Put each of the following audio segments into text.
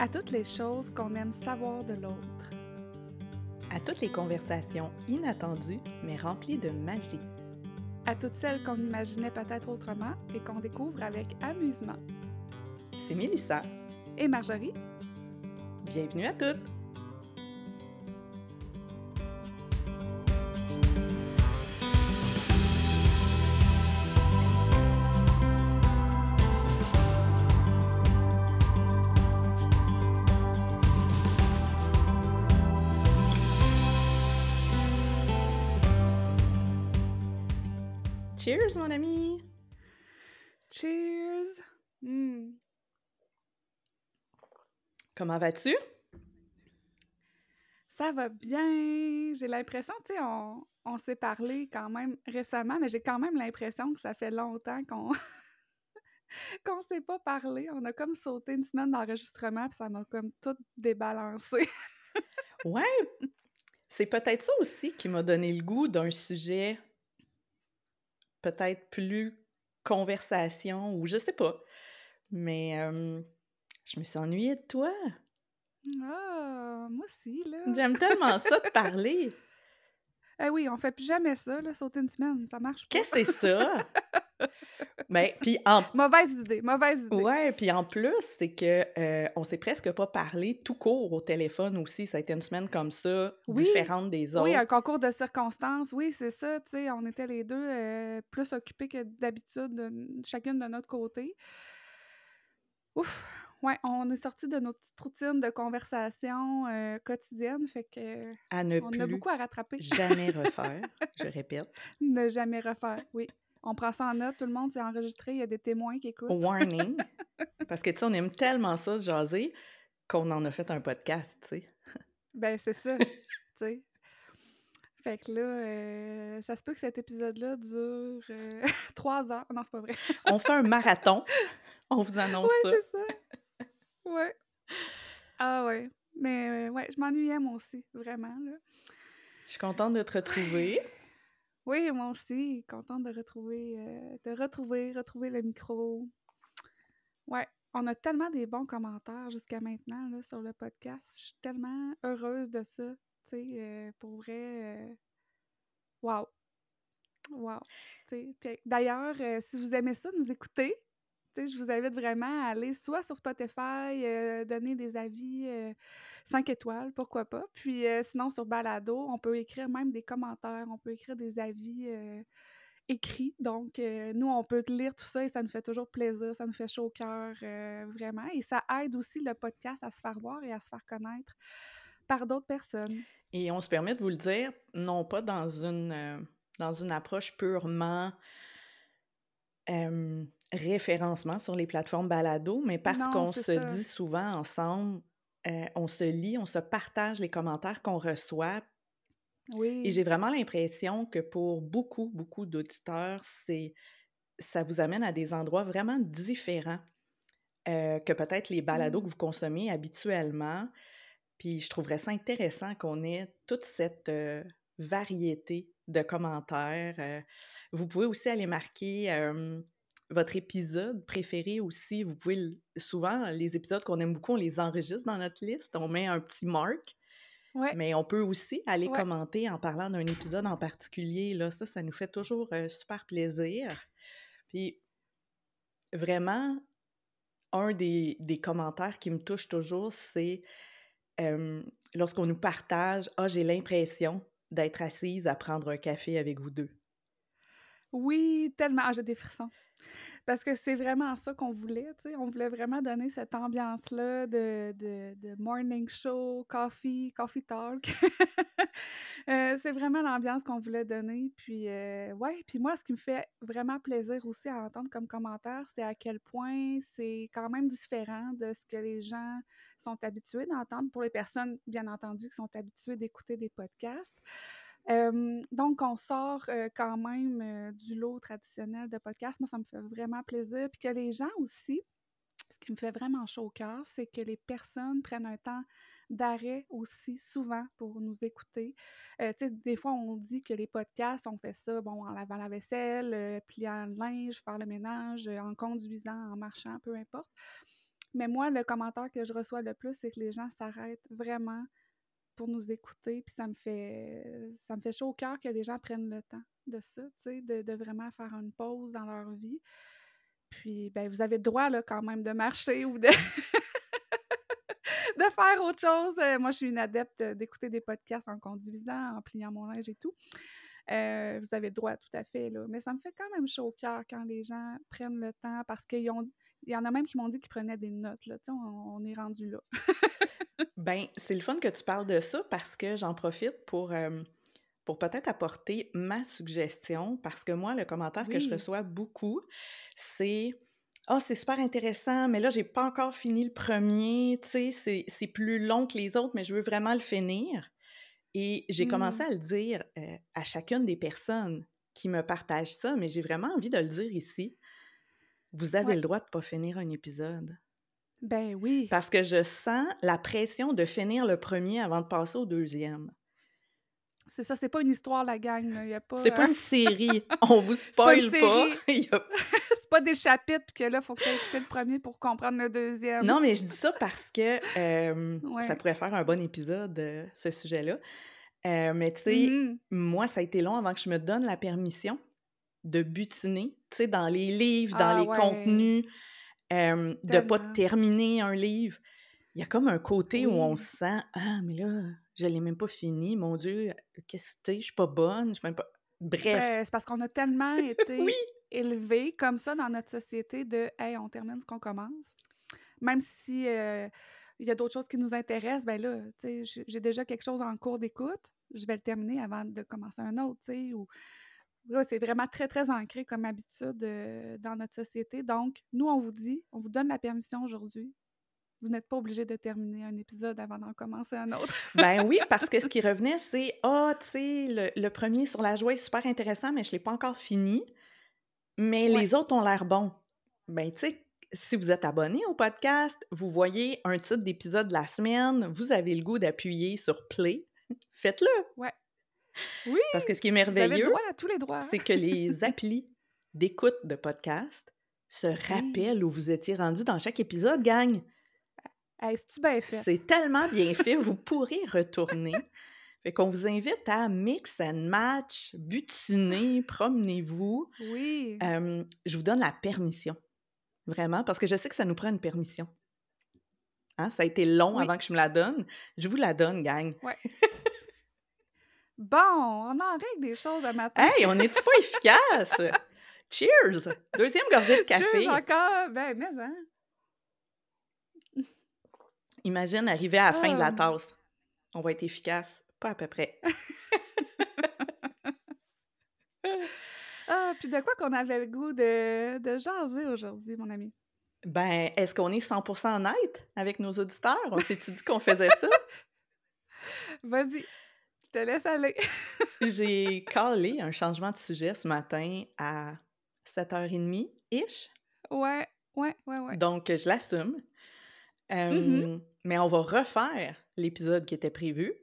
à toutes les choses qu'on aime savoir de l'autre, à toutes les conversations inattendues mais remplies de magie, à toutes celles qu'on imaginait peut-être autrement et qu'on découvre avec amusement. C'est Mélissa et Marjorie. Bienvenue à toutes! Mon ami! Cheers! Hmm. Comment vas-tu? Ça va bien. J'ai l'impression, tu sais, on, on s'est parlé quand même récemment, mais j'ai quand même l'impression que ça fait longtemps qu'on qu'on s'est pas parlé. On a comme sauté une semaine d'enregistrement, puis ça m'a comme tout débalancé. ouais! C'est peut-être ça aussi qui m'a donné le goût d'un sujet peut-être plus conversation ou je sais pas. Mais je me suis ennuyée de toi. Ah, moi aussi, là. J'aime tellement ça de parler. Eh oui, on fait plus jamais ça, là, sauter une semaine, ça marche pas. Qu'est-ce que c'est ça? Mais puis en mauvaise idée, mauvaise idée. Ouais, puis en plus, c'est que euh, on s'est presque pas parlé tout court au téléphone aussi. Ça a été une semaine comme ça, différente des autres. Oui, un concours de circonstances. Oui, c'est ça. Tu sais, on était les deux euh, plus occupés que d'habitude, chacune de notre côté. Ouf. Ouais, on est sorti de nos petites routines de conversation euh, quotidiennes, fait que à ne on a beaucoup à rattraper. Jamais refaire, je répète. Ne jamais refaire, oui. On prend ça en note, tout le monde s'est enregistré, il y a des témoins qui écoutent. Warning! Parce que, tu sais, on aime tellement ça, se jaser, qu'on en a fait un podcast, tu sais. Ben, c'est ça, tu sais. Fait que là, euh, ça se peut que cet épisode-là dure euh, trois heures. Non, c'est pas vrai. on fait un marathon. On vous annonce ça. Ouais, c'est ça. Ouais. Ah ouais. Mais euh, ouais, je m'ennuyais moi aussi, vraiment. Là. Je suis contente de te retrouver. Oui, moi aussi, contente de retrouver, euh, de retrouver, retrouver le micro. Ouais, on a tellement des bons commentaires jusqu'à maintenant sur le podcast. Je suis tellement heureuse de ça. Tu sais, euh, pour vrai, waouh! Wow! D'ailleurs, euh, si vous aimez ça, nous écouter, je vous invite vraiment à aller soit sur Spotify, euh, donner des avis 5 euh, étoiles, pourquoi pas. Puis euh, sinon, sur Balado, on peut écrire même des commentaires, on peut écrire des avis écrits. Donc, nous, on peut lire tout ça et ça nous fait toujours plaisir, ça nous fait chaud au cœur, vraiment. Et ça aide aussi le podcast à se faire voir et à se faire connaître par d'autres personnes. Et on se permet de vous le dire, non pas dans une, dans une approche purement référencement sur les plateformes balado, mais parce qu'on se dit souvent ensemble, euh, on se lit, on se partage les commentaires qu'on reçoit. Oui. Et j'ai vraiment l'impression que pour beaucoup, beaucoup d'auditeurs, c'est ça vous amène à des endroits vraiment différents euh, que peut-être les balados que vous consommez habituellement. Puis je trouverais ça intéressant qu'on ait toute cette euh, variété de commentaires. vous pouvez aussi aller marquer votre épisode préféré aussi? Vous pouvez souvent les épisodes qu'on aime beaucoup, on les enregistre dans notre liste, on met un petit marque. Mais on peut aussi aller commenter en parlant d'un épisode en particulier. Là, ça, ça nous fait toujours super plaisir. Puis vraiment, un des, commentaires qui me touche toujours, c'est lorsqu'on nous partage Ah, j'ai l'impression d'être assise à prendre un café avec vous deux. Oui, tellement. Ah, j'ai des frissons. Parce que c'est vraiment ça qu'on voulait, tu sais. On voulait vraiment donner cette ambiance-là de, de, morning show, coffee, coffee talk. Euh, c'est vraiment l'ambiance qu'on voulait donner. Puis, euh, ouais, puis moi, ce qui me fait vraiment plaisir aussi à entendre comme commentaire, c'est à quel point c'est quand même différent de ce que les gens sont habitués d'entendre pour les personnes, bien entendu, qui sont habituées d'écouter des podcasts donc, on sort quand même du lot traditionnel de podcast. Moi, ça me fait vraiment plaisir. Puis que les gens aussi, ce qui me fait vraiment chaud au cœur, c'est que les personnes prennent un temps d'arrêt aussi souvent pour nous écouter. tu sais, des fois, on dit que les podcasts, on fait ça, bon, en lavant la vaisselle, pliant le linge, faire le ménage, en conduisant, en marchant, peu importe. Mais moi, le commentaire que je reçois le plus, c'est que les gens s'arrêtent vraiment pour nous écouter, puis ça me fait ça me fait chaud au cœur que les gens prennent le temps de ça, tu de, de, vraiment faire une pause dans leur vie. Puis, ben, vous avez le droit, là, quand même, de marcher ou de... de faire autre chose. Euh, moi, je suis une adepte d'écouter des podcasts en conduisant, en pliant mon linge et tout. Euh, vous avez le droit, tout à fait, là. Mais ça me fait quand même chaud au cœur quand les gens prennent le temps parce qu'ils ont... Il y en a même qui m'ont dit qu'ils prenaient des notes, là. Tu sais, on, est rendu là. ben, c'est le fun que tu parles de ça parce que j'en profite pour... Euh, pour peut-être apporter ma suggestion, parce que moi, le commentaire que je reçois beaucoup, c'est Ah, oh, c'est super intéressant, mais là, j'ai pas encore fini le premier, tu sais, c'est plus long que les autres, mais je veux vraiment le finir. Et j'ai commencé mmh. à le dire euh, à chacune des personnes qui me partagent ça, mais j'ai vraiment envie de le dire ici. Vous avez le droit de pas finir un épisode. Ben oui. Parce que je sens la pression de finir le premier avant de passer au deuxième. C'est ça, c'est pas une histoire, la gang. C'est pas une série. On vous spoil pas. c'est pas des chapitres que là, faut que tu le premier pour comprendre le deuxième. Non, mais je dis ça parce que ça pourrait faire un bon épisode, euh, ce sujet-là. Euh, mais tu sais, mm-hmm. moi, ça a été long avant que je me donne la permission de butiner, tu sais, dans les livres, dans ah les contenus, de pas terminer un livre. Il y a comme un côté où on se sent Ah, mais là, je l'ai même pas fini, mon Dieu, qu'est-ce que je suis pas bonne, je suis même pas. Bref. Ben, c'est parce qu'on a tellement été élevés comme ça dans notre société de Hey, on termine ce qu'on commence. Même si euh, il y a d'autres choses qui nous intéressent, ben là, tu sais, j'ai déjà quelque chose en cours d'écoute, je vais le terminer avant de commencer un autre, tu sais, ou c'est vraiment très, très ancré comme habitude euh, dans notre société. Donc, nous, on vous dit, on vous donne la permission aujourd'hui vous n'êtes pas obligé de terminer un épisode avant d'en commencer un autre. ben oui, parce que ce qui revenait, c'est Ah, tu sais, le, premier sur la joie est super intéressant, mais je ne l'ai pas encore fini. Mais les autres ont l'air bons. Ben, tu sais, si vous êtes abonné au podcast, vous voyez un titre d'épisode de la semaine, vous avez le goût d'appuyer sur play. Faites-le. Ouais. Oui. Parce que ce qui est merveilleux, droit à tous les droits. c'est que les applis d'écoute de podcast se rappellent où vous étiez rendu dans chaque épisode, gang cest bien fait? C'est tellement bien fait, vous pourrez retourner. Fait qu'on vous invite à mix and match, butiner, promenez-vous. Oui. je vous donne la permission. Vraiment, parce que je sais que ça nous prend une permission. Hein? Ça a été long avant que je me la donne. Je vous la donne, gang. Ouais. bon, on en règle des choses à matin. Hey, on n'est-tu pas efficace? Cheers! Deuxième gorgée de café. Cheers encore! Ben, mais hein? Imagine arriver à la fin de la tasse. On va être efficace. Pas à peu près. ah, puis de quoi qu'on avait le goût de, de jaser aujourd'hui, mon ami? Ben, est-ce qu'on est 100% honnête avec nos auditeurs? On s'est-tu dit qu'on faisait ça? Vas-y, je te laisse aller. J'ai calé un changement de sujet ce matin à 7h30-ish. Ouais, ouais, ouais, ouais. Donc, je l'assume. Mm-hmm. Mais on va refaire l'épisode qui était prévu.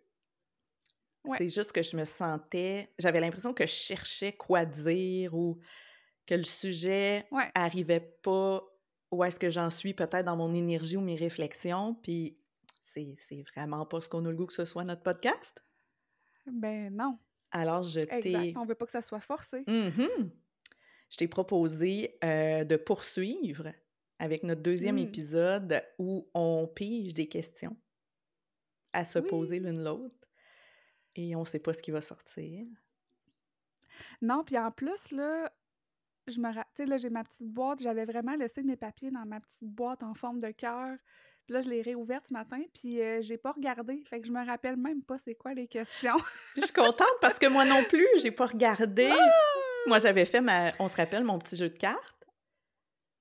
C'est juste que je me sentais. J'avais l'impression que je cherchais quoi dire ou que le sujet arrivait pas où est-ce que j'en suis peut-être dans mon énergie ou mes réflexions. Puis c'est vraiment pas ce qu'on a le goût que ce soit notre podcast. Ben non. Alors je t'ai. On veut pas que ça soit forcé. Mm-hmm. Je t'ai proposé euh, de poursuivre avec notre deuxième mmh. épisode où on pige des questions à se poser l'une l'autre et on ne sait pas ce qui va sortir. Non, puis en plus, là, je me tu sais, là, j'ai ma petite boîte, j'avais vraiment laissé mes papiers dans ma petite boîte en forme de cœur. Puis là, je l'ai réouverte ce matin, puis euh, j'ai pas regardé. Fait que je me rappelle même pas c'est quoi les questions. je suis contente parce que moi non plus, j'ai pas regardé. Ah! Moi, j'avais fait ma. On se rappelle mon petit jeu de cartes.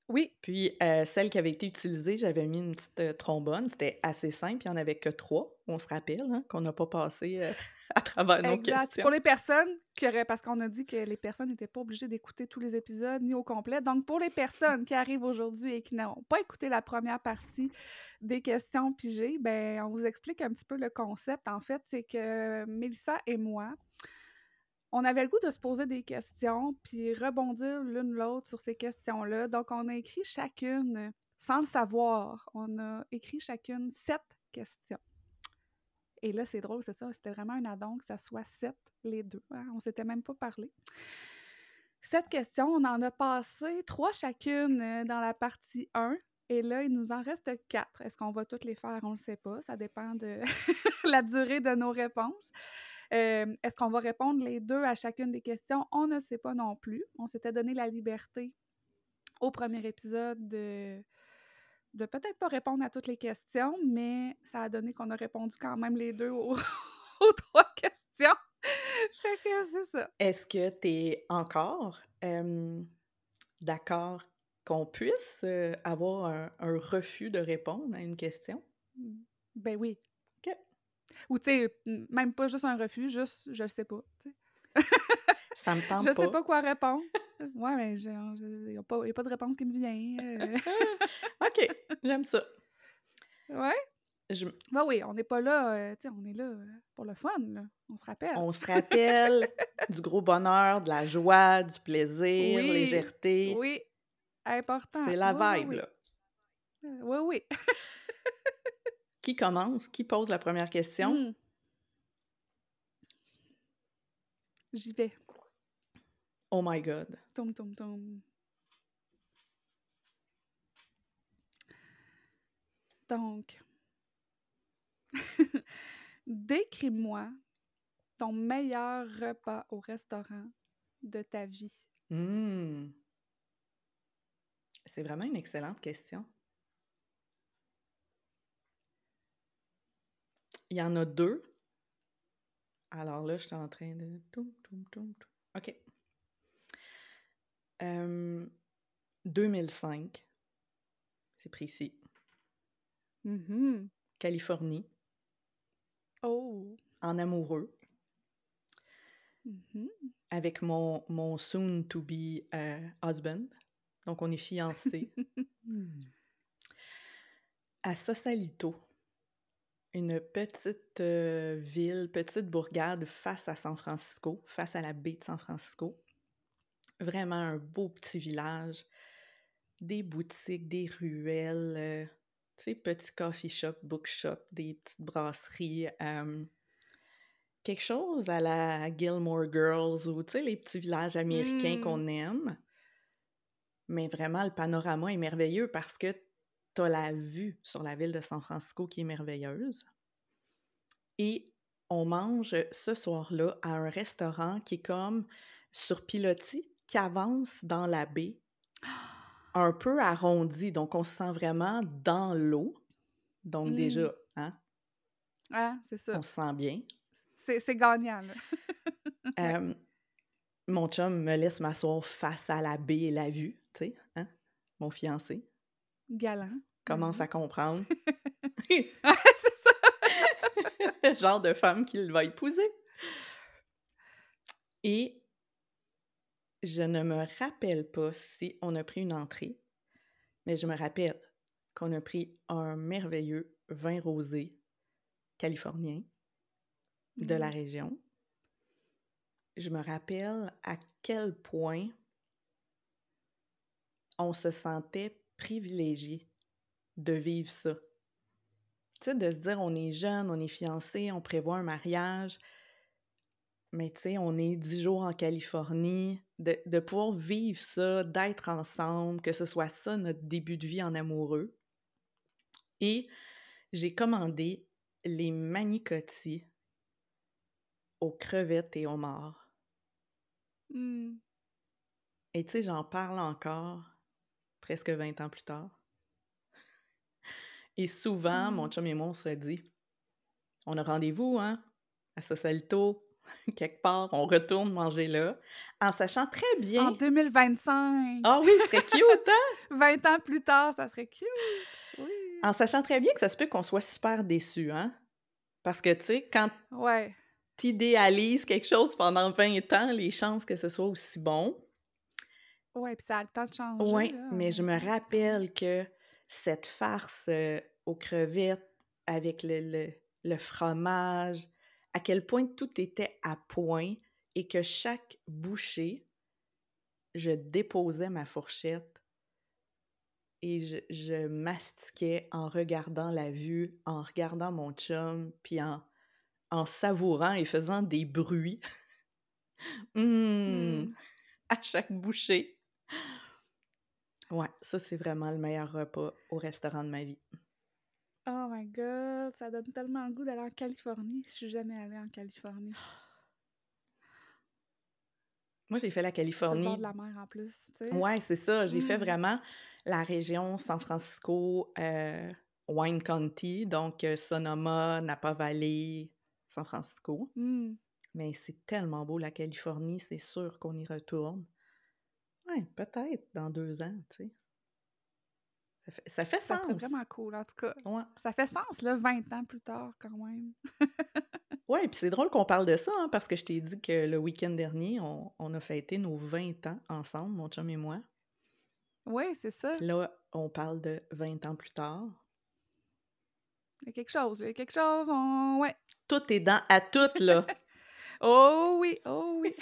Oui. Puis celle qui avait été utilisée, j'avais mis une petite trombone. C'était assez simple, il n'y en avait que trois. On se rappelle hein, qu'on n'a pas passé à travers nos exact. Pour les personnes qui auraient, parce qu'on a dit que les personnes n'étaient pas obligées d'écouter tous les épisodes ni au complet. Donc, pour les personnes qui arrivent aujourd'hui et qui n'ont pas écouté la première partie des questions pigées, ben on vous explique un petit peu le concept. En fait, c'est que Mélissa et moi, on avait le goût de se poser des questions, puis rebondir l'une l'autre sur ces questions-là. Donc, on a écrit chacune sans le savoir, on a écrit chacune sept questions. Et là, c'est drôle, c'est ça, c'était vraiment un addon que ça soit sept, les deux. Hein, on s'était même pas parlé. Sept questions, on en a passé trois chacune euh, dans la partie 1. Et là, il nous en reste quatre. Est-ce qu'on va toutes les faire? On ne le sait pas. Ça dépend de la durée de nos réponses. Euh, est-ce qu'on va répondre les deux à chacune des questions? On ne sait pas non plus. On s'était donné la liberté au premier épisode de, peut-être pas répondre à toutes les questions, mais ça a donné qu'on a répondu quand même les deux aux, trois questions. que c'est ça. Est-ce que tu es encore d'accord qu'on puisse avoir un, un, refus de répondre à une question? Ben oui. OK. Ou tu sais, même pas juste un refus, juste je le sais pas. Ça me tente je pas. sais pas quoi répondre. Ouais, mais il n'y a, pas de réponse qui me vient. Euh. OK, j'aime ça. Ouais? Je... Ben oui, on n'est pas là, euh, tu sais, on est là euh, pour le fun, là. On se rappelle. On se rappelle du gros bonheur, de la joie, du plaisir, oui, légèreté. Oui, important. C'est la oui, vibe, oui, là. Oui, oui. Qui commence? Qui pose la première question? Hmm. J'y vais. Oh my God. Tom, tom, tom. Donc, décris-moi ton meilleur repas au restaurant de ta vie. Mmh. C'est vraiment une excellente question. Il y en a deux. Alors là, je suis en train de... OK. 2005, c'est précis. Mm-hmm. Californie. Oh! En amoureux. Mm-hmm. Avec mon, mon soon-to-be euh, husband. Donc, on est fiancés. à Sausalito, une petite euh, ville, petite bourgade face à San Francisco, face à la baie de San Francisco. Vraiment un beau petit village, des boutiques, des ruelles, euh, tu sais, petits coffee shop, bookshop, des petites brasseries. quelque chose à la Gilmore Girls ou, tu sais, les petits villages américains Mmh. qu'on aime. Mais vraiment, le panorama est merveilleux parce que tu as la vue sur la ville de San Francisco qui est merveilleuse. Et on mange ce soir-là à un restaurant qui est comme sur pilotis, qui avance dans la baie, un peu arrondi. Donc, on se sent vraiment dans l'eau. Donc, Mmh. déjà, hein, Ah, c'est ça. on se sent bien. C'est gagnant, là. Euh, mon chum me laisse m'asseoir face à la baie et la vue, tu sais, hein? Mon fiancé Galant. commence Mhm. à comprendre Ah, c'est ça! le genre de femme qu'il va épouser. Et je ne me rappelle pas si on a pris une entrée, mais je me rappelle qu'on a pris un merveilleux vin rosé californien de la Mm. région. Je me rappelle à quel point on se sentait privilégié de vivre ça. Tu sais, de se dire, on est jeune, on est fiancé, on prévoit un mariage, mais tu sais, on est dix jours en Californie, de, de pouvoir vivre ça, d'être ensemble, que ce soit ça notre début de vie en amoureux. Et j'ai commandé les manicotti aux crevettes et aux morts. Mm. Et tu sais, j'en parle encore presque 20 ans plus tard. Et souvent, mon Mm. chum et moi, on se dit on a rendez-vous, hein, à Sausalito, quelque part, on retourne manger là, en sachant très En bien. 2025! Ah oui, ce serait cute, hein? 20 ans plus tard, ça serait cute! Oui! En sachant très bien que ça se peut qu'on soit super déçus, hein? Parce que, tu sais, quand Ouais. tu idéalises quelque chose pendant 20 ans, les chances que ce soit aussi bon. Ouais, puis ça a le temps de changer. Oui, mais je me ouais. rappelle que cette farce euh, aux crevettes avec le, le- le fromage, à quel point tout était à point et que chaque bouchée, je déposais ma fourchette et je, je mastiquais en regardant la vue, en regardant mon chum, puis en, en savourant et faisant des bruits. Mmh, Mmh. à chaque bouchée. Ouais, ça, c'est vraiment le meilleur repas au restaurant de ma vie. Oh my god, ça donne tellement le goût d'aller en Californie. Je suis jamais allée en Californie. Moi, j'ai fait la Sur le bord Californie. de la mer en plus, tu sais. Ouais, c'est ça. J'ai fait Mmh. vraiment la région San Francisco, euh, Wine County, donc euh, Sonoma, Napa Valley, San Francisco. Mmh. Mais c'est tellement beau, la Californie, c'est sûr qu'on y retourne. Ouais, peut-être dans deux ans, tu sais. Ça fait, ça fait Ça sens. vraiment cool, en tout cas. Ouais. Ça fait sens, là, 20 ans plus tard, quand même. Ouais, puis c'est drôle qu'on parle de ça, hein, parce que je t'ai dit que le week-end dernier, on, on a fêté nos 20 ans ensemble, mon chum et moi. Oui, c'est ça. Là, on parle de 20 ans plus tard. Il y a quelque chose, il y a quelque chose, on... Ouais. Tout est dans à tout, là. Oh oui, oh oui.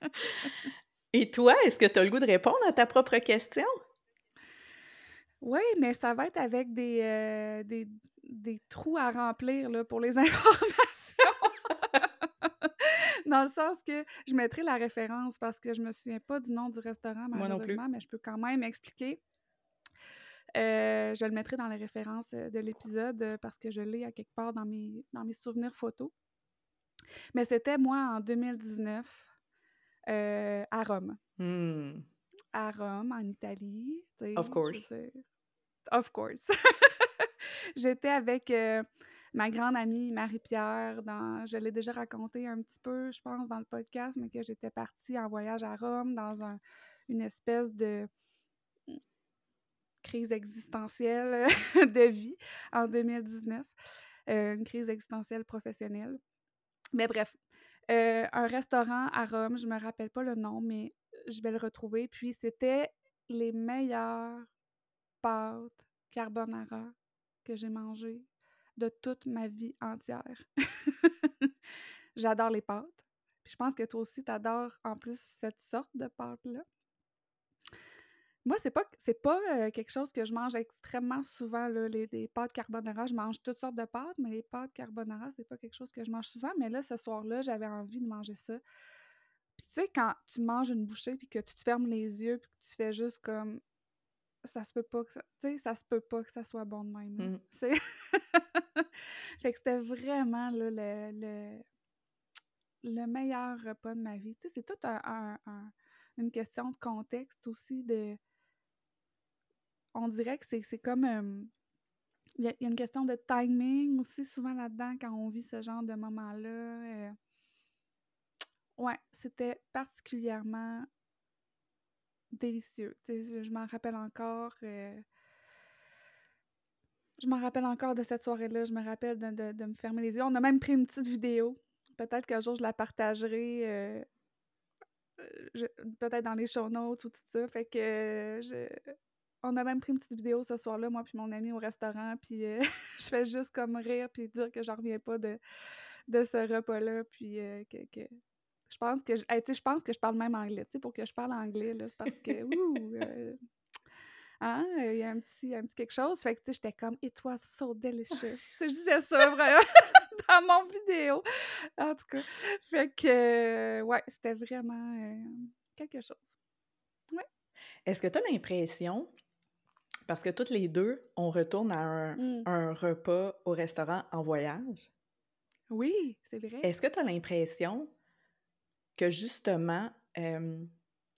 Et toi, est-ce que tu as le goût de répondre à ta propre question? Oui, mais ça va être avec des, euh, des, des trous à remplir là, pour les informations. Dans le sens que je mettrai la référence parce que je me souviens pas du nom du restaurant, malheureusement, mais je peux quand même expliquer. Euh, je le mettrai dans les références euh, de l'épisode parce que je l'ai à quelque part dans mes, dans mes souvenirs photos. Mais c'était moi en 2019 euh, à Rome. Hmm. à Rome, en Italie. Of course. Of course. J'étais avec euh, ma grande amie Marie-Pierre. Dans... Je l'ai déjà raconté un petit peu, je pense, dans le podcast, mais que j'étais partie en voyage à Rome dans un- une espèce de crise existentielle de vie en 2019. Euh, une crise existentielle professionnelle. Mais bref, euh, un restaurant à Rome, je me rappelle pas le nom, mais je vais le retrouver. Puis c'était les meilleures pâtes carbonara que j'ai mangées de toute ma vie entière. J'adore les pâtes. Je pense que toi aussi, tu adores en plus cette sorte de pâte-là. Moi, c'est pas c'est pas euh, quelque chose que je mange extrêmement souvent, là, les, les pâtes carbonara. Je mange toutes sortes de pâtes, mais les pâtes carbonara, c'est pas quelque chose que je mange souvent. Mais là, ce soir-là, j'avais envie de manger ça. Puis tu sais, quand tu manges une bouchée puis que tu te fermes les yeux puis que tu fais juste comme ça se peut pas que ça tu sais, ça se peut pas que ça soit bon de même. Mm. C'est fait que c'était vraiment là, le, le le meilleur repas de ma vie. Tu sais, c'est tout un, un- un- une question de contexte aussi de on dirait que c'est comme euh, il y, a- une question de timing aussi souvent là-dedans quand on vit ce genre de moment-là. euh. Ouais, c'était particulièrement délicieux. Je, m'en rappelle encore. euh, Je m'en rappelle encore de cette soirée-là. Je me rappelle de, de- me fermer les yeux. On a même pris une petite vidéo. Peut-être qu'un jour je la partagerai. peut-être dans les show notes ou tout ça. Fait que je- on a même pris une petite vidéo ce soir-là, moi puis mon ami au restaurant, puis euh, je fais juste comme rire puis dire que j'en reviens pas de, de ce repas-là, puis euh, que, que- je pense que je, hey, je pense que je parle même anglais, tu sais, pour que je parle anglais là, c'est parce que ouh, euh, hein, il y a un petit un petit quelque chose, fait que tu sais, j'étais comme it was so delicious. Je disais ça vraiment dans mon vidéo. En tout cas, fait que ouais, c'était vraiment quelque chose. Est-ce que tu as l'impression, parce que toutes les deux, on retourne à un, Mm. un repas au restaurant en voyage, Oui, c'est vrai. est-ce que tu as l'impression que justement, euh,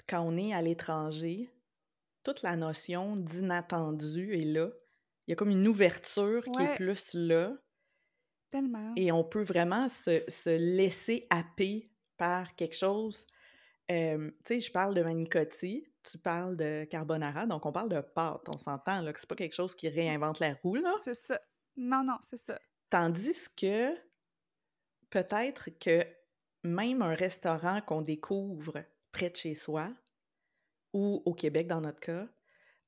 quand on est à l'étranger, toute la notion d'inattendu est là? Il y a comme une ouverture qui est plus là Tellement. et on peut vraiment se, se laisser happer par quelque chose. Euh, tu sais, je parle de manicotti, tu parles de carbonara, donc on parle de pâte, on s'entend, là, que c'est pas quelque chose qui réinvente la roue, là. C'est ça. Non, non, c'est ça. Tandis que peut-être que même un restaurant qu'on découvre près de chez soi, ou au Québec dans notre cas,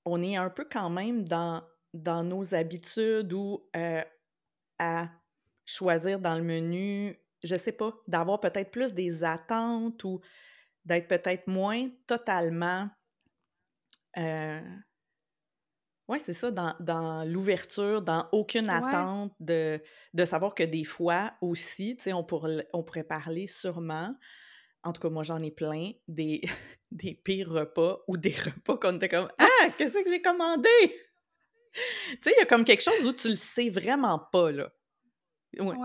on est un peu quand même dans, dans nos habitudes ou euh, à choisir dans le menu, je sais pas, d'avoir peut-être plus des attentes ou d'être peut-être moins totalement euh, Oui, c'est ça, dans, dans l'ouverture, dans aucune attente de, de savoir que des fois aussi, tu sais, on, pourrait, on pourrait parler sûrement, en tout cas, moi j'en ai plein, des, des pires repas ou des repas qu'on était comme Ah, qu'est-ce que j'ai commandé? tu sais, il y a comme quelque chose où tu le sais vraiment pas, là.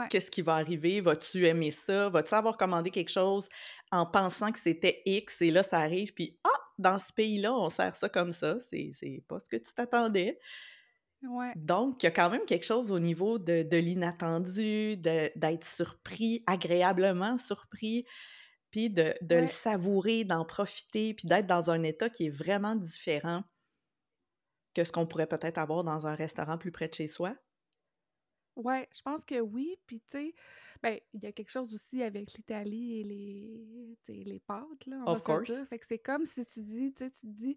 Qu'est-ce qui va arriver? Vas-tu aimer ça? Vas-tu avoir commandé quelque chose en pensant que c'était X et là, ça arrive, puis ah, dans ce pays-là, on sert ça comme ça. C'est pas ce que tu t'attendais. Donc, il y a quand même quelque chose au niveau de, de l'inattendu, d'être surpris, agréablement surpris, puis de, de le savourer, d'en profiter, puis d'être dans un état qui est vraiment différent que ce qu'on pourrait peut-être avoir dans un restaurant plus près de chez soi. Ouais, je pense que oui. Puis, tu sais, ben, il y a quelque chose aussi avec l'Italie et les, les pâtes, là, on va course. dire. Fait que c'est comme si tu dis, tu sais, tu te dis,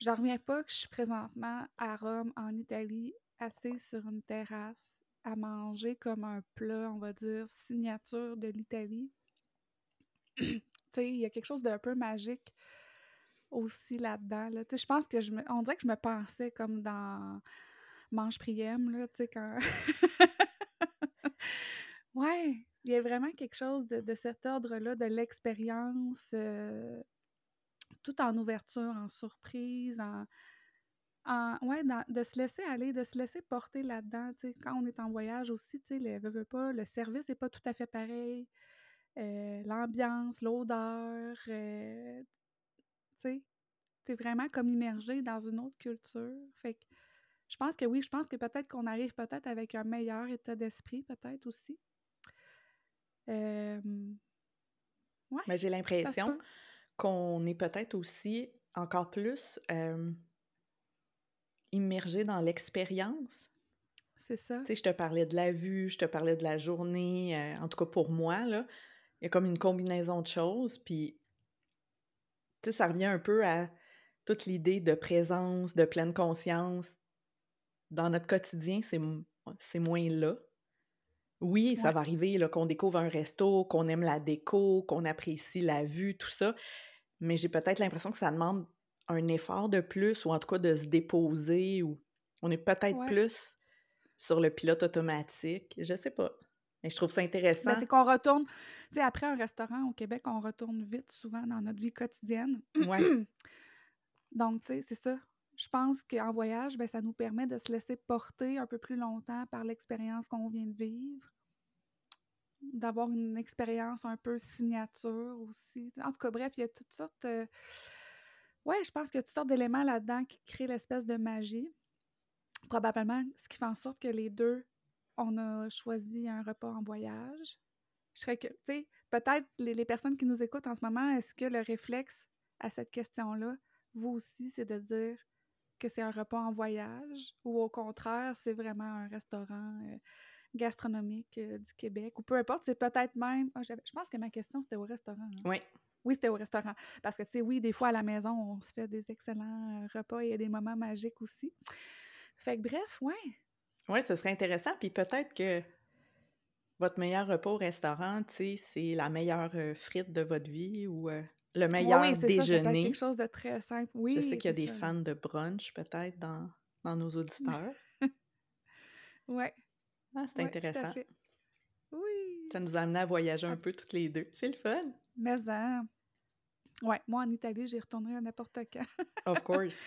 j'en reviens pas que je suis présentement à Rome, en Italie, assise sur une terrasse, à manger comme un plat, on va dire, signature de l'Italie. tu sais, il y a quelque chose d'un peu magique aussi là-dedans. Là. Tu sais, je pense que je me... On dirait que je me pensais comme dans Mange Priem, là, tu sais, quand... ouais, il y a vraiment quelque chose de, cet ordre-là, de l'expérience, euh, tout en ouverture, en surprise, en... en ouais, de se laisser aller, de se laisser porter là-dedans, tu sais, quand on est en voyage aussi, tu sais, le service n'est pas tout à fait pareil, euh, l'ambiance, l'odeur, euh, tu sais, t'es vraiment comme immergé dans une autre culture, fait que je pense que oui, je pense que peut-être qu'on arrive peut-être avec un meilleur état d'esprit, peut-être aussi. Mais j'ai l'impression qu'on est peut-être aussi encore plus immergé dans l'expérience. C'est ça. Tu sais, je te parlais de la vue, je te parlais de la journée, en tout cas pour moi, là, il y a comme une combinaison de choses, puis tu sais, ça revient un peu à toute l'idée de présence, de pleine conscience, dans notre quotidien, c'est moins là. Oui, ça va arriver qu'on découvre un resto, qu'on aime la déco, qu'on apprécie la vue, tout ça, mais j'ai peut-être l'impression que ça demande un effort de plus, ou en tout cas de se déposer, ou on est peut-être plus sur le pilote automatique. Je sais pas. Mais je trouve ça ben, intéressant. c'est qu'on retourne, tu sais, après un restaurant au Québec, on retourne vite souvent dans notre vie quotidienne. Ouais. Donc, tu sais, c'est ça je pense qu'en voyage, ben, ça nous permet de se laisser porter un peu plus longtemps par l'expérience qu'on vient de vivre, d'avoir une expérience un peu signature aussi. En tout cas, bref, il y a toutes sortes. Euh, ouais, je pense qu'il y a toutes sortes d'éléments là-dedans qui créent l'espèce de magie. Probablement, ce qui fait en sorte que les deux, on a choisi un repas en voyage. Je serais que, tu sais, peut-être les, les personnes qui nous écoutent en ce moment, est-ce que le réflexe à cette question-là, vous aussi, c'est de dire que c'est un repas en voyage ou au contraire, c'est vraiment un restaurant euh, gastronomique euh, du Québec ou peu importe, c'est peut-être même. Ah, je pense que ma question c'était au restaurant. Hein. Oui. Oui, c'était au restaurant. Parce que, tu sais, oui, des fois à la maison, on se fait des excellents euh, repas et il y a des moments magiques aussi. Fait que bref, ouais. Oui, ce serait intéressant. Puis peut-être que votre meilleur repas au restaurant, tu sais, c'est la meilleure frite de votre vie ou le meilleur oui, déjeuner. Ça, quelque chose de très simple. Oui, Je sais qu'il y a des fans de brunch peut-être dans, dans nos auditeurs. oui. Ah, c'est intéressant. Oui. Ça nous a amené à voyager un peu toutes les deux. C'est le fun. Mais ça. Ouais, moi en Italie, j'y retournerai à n'importe quand. of course.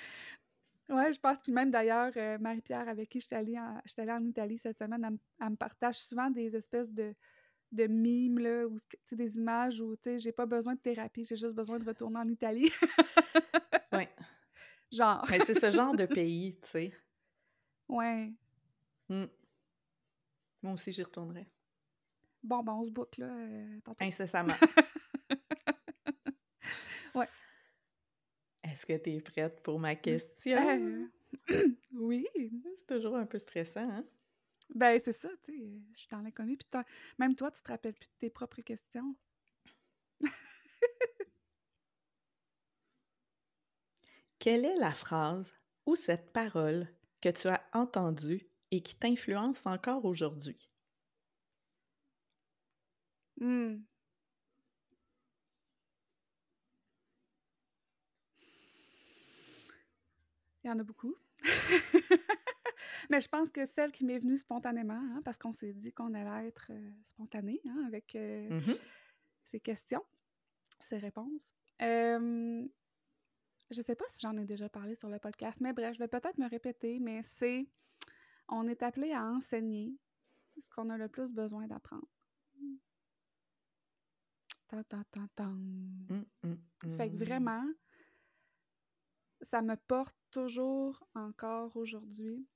Oui, je pense. Puis même d'ailleurs, euh, Marie-Pierre, avec qui je suis allée en, allée en Italie cette semaine, elle me partage souvent des espèces de, de mimes, là, ou des images où j'ai pas besoin de thérapie, j'ai juste besoin de retourner en Italie. oui. Genre. Mais c'est ce genre de pays, tu sais. Ouais. Mmh. Moi aussi, j'y retournerai. Bon, ben, on se boucle, là. Euh, Incessamment. ouais. Est-ce que tu es prête pour ma question? Euh, oui. C'est toujours un peu stressant, hein? Ben, c'est ça, tu sais, je suis dans l'inconnu. Puis même toi, tu te rappelles plus de tes propres questions. Quelle est la phrase ou cette parole que tu as entendue et qui t'influence encore aujourd'hui? Mmh. Il y en a beaucoup. Mais je pense que celle qui m'est venue spontanément, hein, parce qu'on s'est dit qu'on allait être euh, spontané hein, avec euh, Mhm. ces questions, ces réponses. Euh, je sais pas si j'en ai déjà parlé sur le podcast, mais bref, je vais peut-être me répéter, mais c'est on est appelé à enseigner ce qu'on a le plus besoin d'apprendre. Mm, mm, Fait que mm. vraiment, ça me porte toujours encore aujourd'hui,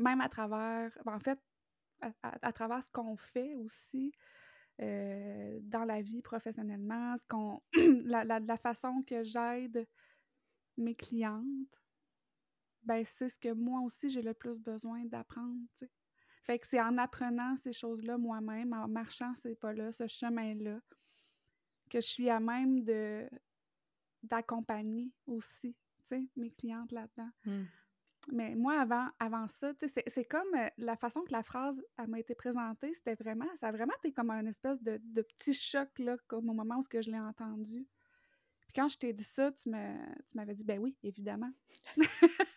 même à travers, ben, en fait, à, à- travers ce qu'on fait aussi euh, dans la vie professionnellement, ce qu'on, la, la- façon que j'aide mes clientes, ben c'est ce que moi aussi j'ai le plus besoin d'apprendre. Fait que c'est en apprenant ces choses-là moi-même, en marchant ces pas-là, ce chemin-là, que je suis à même de d'accompagner aussi, mes clientes là-dedans. Mm. Mais moi, avant, avant ça, c'est- comme euh, la façon que la phrase m'a été présentée, c'était vraiment, ça a vraiment été comme un espèce de, de petit choc, là, comme au moment où que je l'ai entendu. Puis quand je t'ai dit ça, tu me- tu m'avais dit, ben oui, évidemment.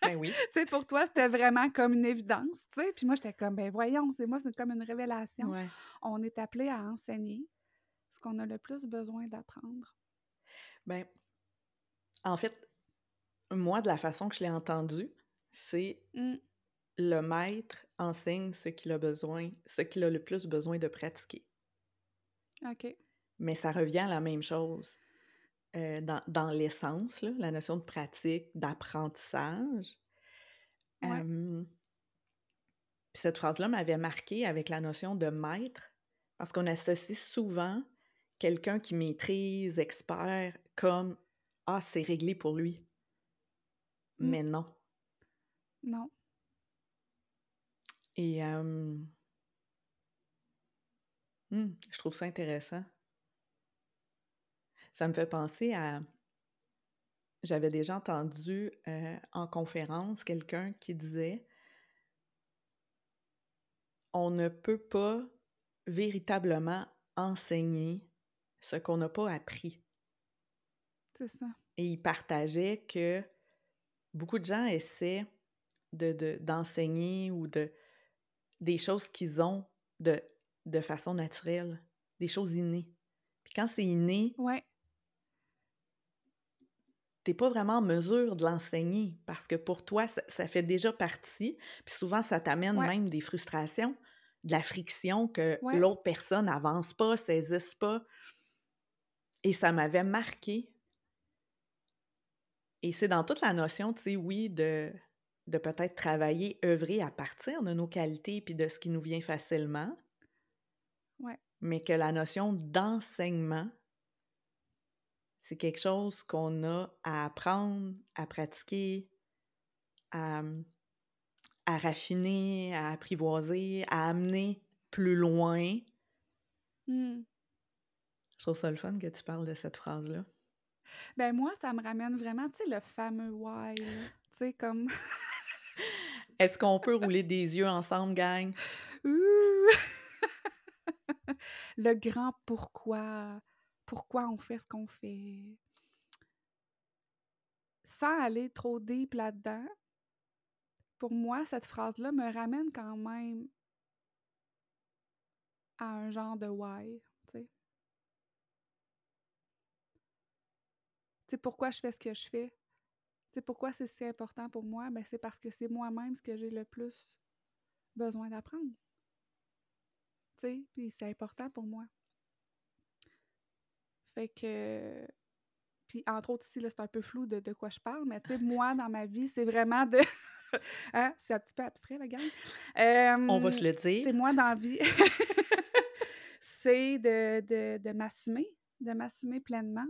Ben oui. tu sais, pour toi, c'était vraiment comme une évidence, tu sais. Puis moi, j'étais comme, ben voyons, c'est moi, c'est comme une révélation. Ouais. On est appelé à enseigner ce qu'on a le plus besoin d'apprendre. Ben, en fait, moi, de la façon que je l'ai entendu, c'est Mm. le maître enseigne ce qu'il a besoin, ce qu'il a le plus besoin de pratiquer. OK. Mais ça revient à la même chose euh, dans, dans l'essence, la notion de pratique, d'apprentissage. Ouais. Euh, puis cette phrase-là m'avait marqué avec la notion de maître, parce qu'on associe souvent quelqu'un qui maîtrise, expert, comme Ah, c'est réglé pour lui. Mm. Mais non. Non. Et euh, hmm, je trouve ça intéressant. Ça me fait penser à. J'avais déjà entendu euh, en conférence quelqu'un qui disait On ne peut pas véritablement enseigner ce qu'on n'a pas appris. C'est ça. Et il partageait que beaucoup de gens essaient de, de- d'enseigner ou de des choses qu'ils ont de, de façon naturelle, des choses innées. Puis quand c'est inné, Ouais. t'es pas vraiment en mesure de l'enseigner parce que pour toi, ça, ça fait déjà partie. Puis souvent, ça t'amène Ouais. même des frustrations, de la friction que Ouais. l'autre personne n'avance pas, saisisse pas. Et ça m'avait marqué. Et c'est dans toute la notion, tu sais, oui, de, de peut-être travailler, œuvrer à partir de nos qualités puis de ce qui nous vient facilement. Ouais. Mais que la notion d'enseignement, c'est quelque chose qu'on a à apprendre, à pratiquer, à, à raffiner, à apprivoiser, à amener plus loin. Mm. Je trouve ça le fun que tu parles de cette phrase-là. Ben moi, ça me ramène vraiment, tu sais, le fameux why. Tu sais, comme... Est-ce qu'on peut rouler des yeux ensemble, gang? Le grand pourquoi. Pourquoi on fait ce qu'on fait? Sans aller trop deep là-dedans, pour moi, cette phrase-là me ramène quand même à un genre de why. Tu sais, pourquoi je fais ce que je fais? Sais, pourquoi c'est si important pour moi? Ben, c'est parce que c'est moi-même ce que j'ai le plus besoin d'apprendre. Tu sais, puis c'est important pour moi. Fait que... Puis entre autres ici, c'est un peu flou de, de quoi je parle, mais tu sais, moi, dans ma vie, c'est vraiment de... hein? C'est un petit peu abstrait, la gang. On va Euh, se le c'est dire. moi dans la vie, c'est de, de, de m'assumer, de m'assumer pleinement,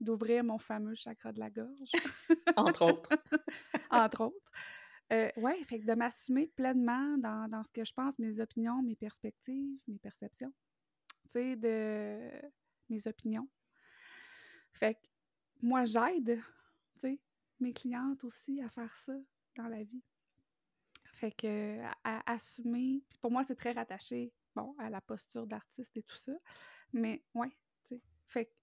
d'ouvrir mon fameux chakra de la gorge, Entre autres. entre autres. Euh, ouais, fait que de m'assumer pleinement dans, dans ce que je pense, mes opinions, mes perspectives, mes perceptions, tu sais, de mes opinions. Fait que moi, j'aide, tu sais, mes clientes aussi à faire ça dans la vie. Fait que à, à assumer, puis pour moi, c'est très rattaché, bon, à la posture d'artiste et tout ça, mais ouais, tu sais, fait que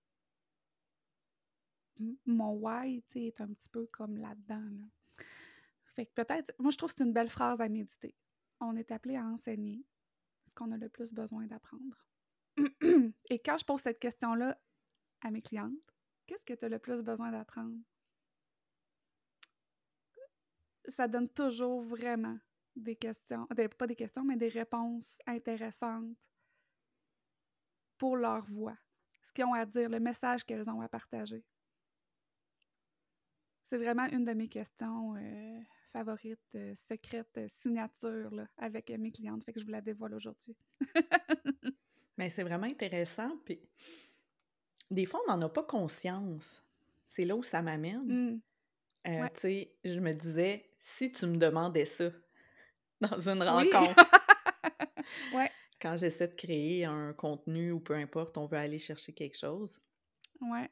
mon why, est un petit peu comme là-dedans, là. Fait que peut-être, moi, je trouve que c'est une belle phrase à méditer. On est appelé à enseigner ce qu'on a le plus besoin d'apprendre. Et quand je pose cette question-là à mes clientes, qu'est-ce que tu as le plus besoin d'apprendre? Ça donne toujours vraiment des questions, pas des questions, mais des réponses intéressantes pour leur voix, ce qu'ils ont à dire, le message qu'elles ont à partager. C'est vraiment une de mes questions euh, favorites, euh, secrètes, euh, signature là, avec mes clientes. Fait que je vous la dévoile aujourd'hui. Mais c'est vraiment intéressant. Puis des fois, on n'en a pas conscience. C'est là où ça m'amène. Mmh. Tu sais, je me disais, si tu me demandais ça dans une rencontre, ouais. quand j'essaie de créer un contenu ou peu importe, on veut aller chercher quelque chose. Ouais.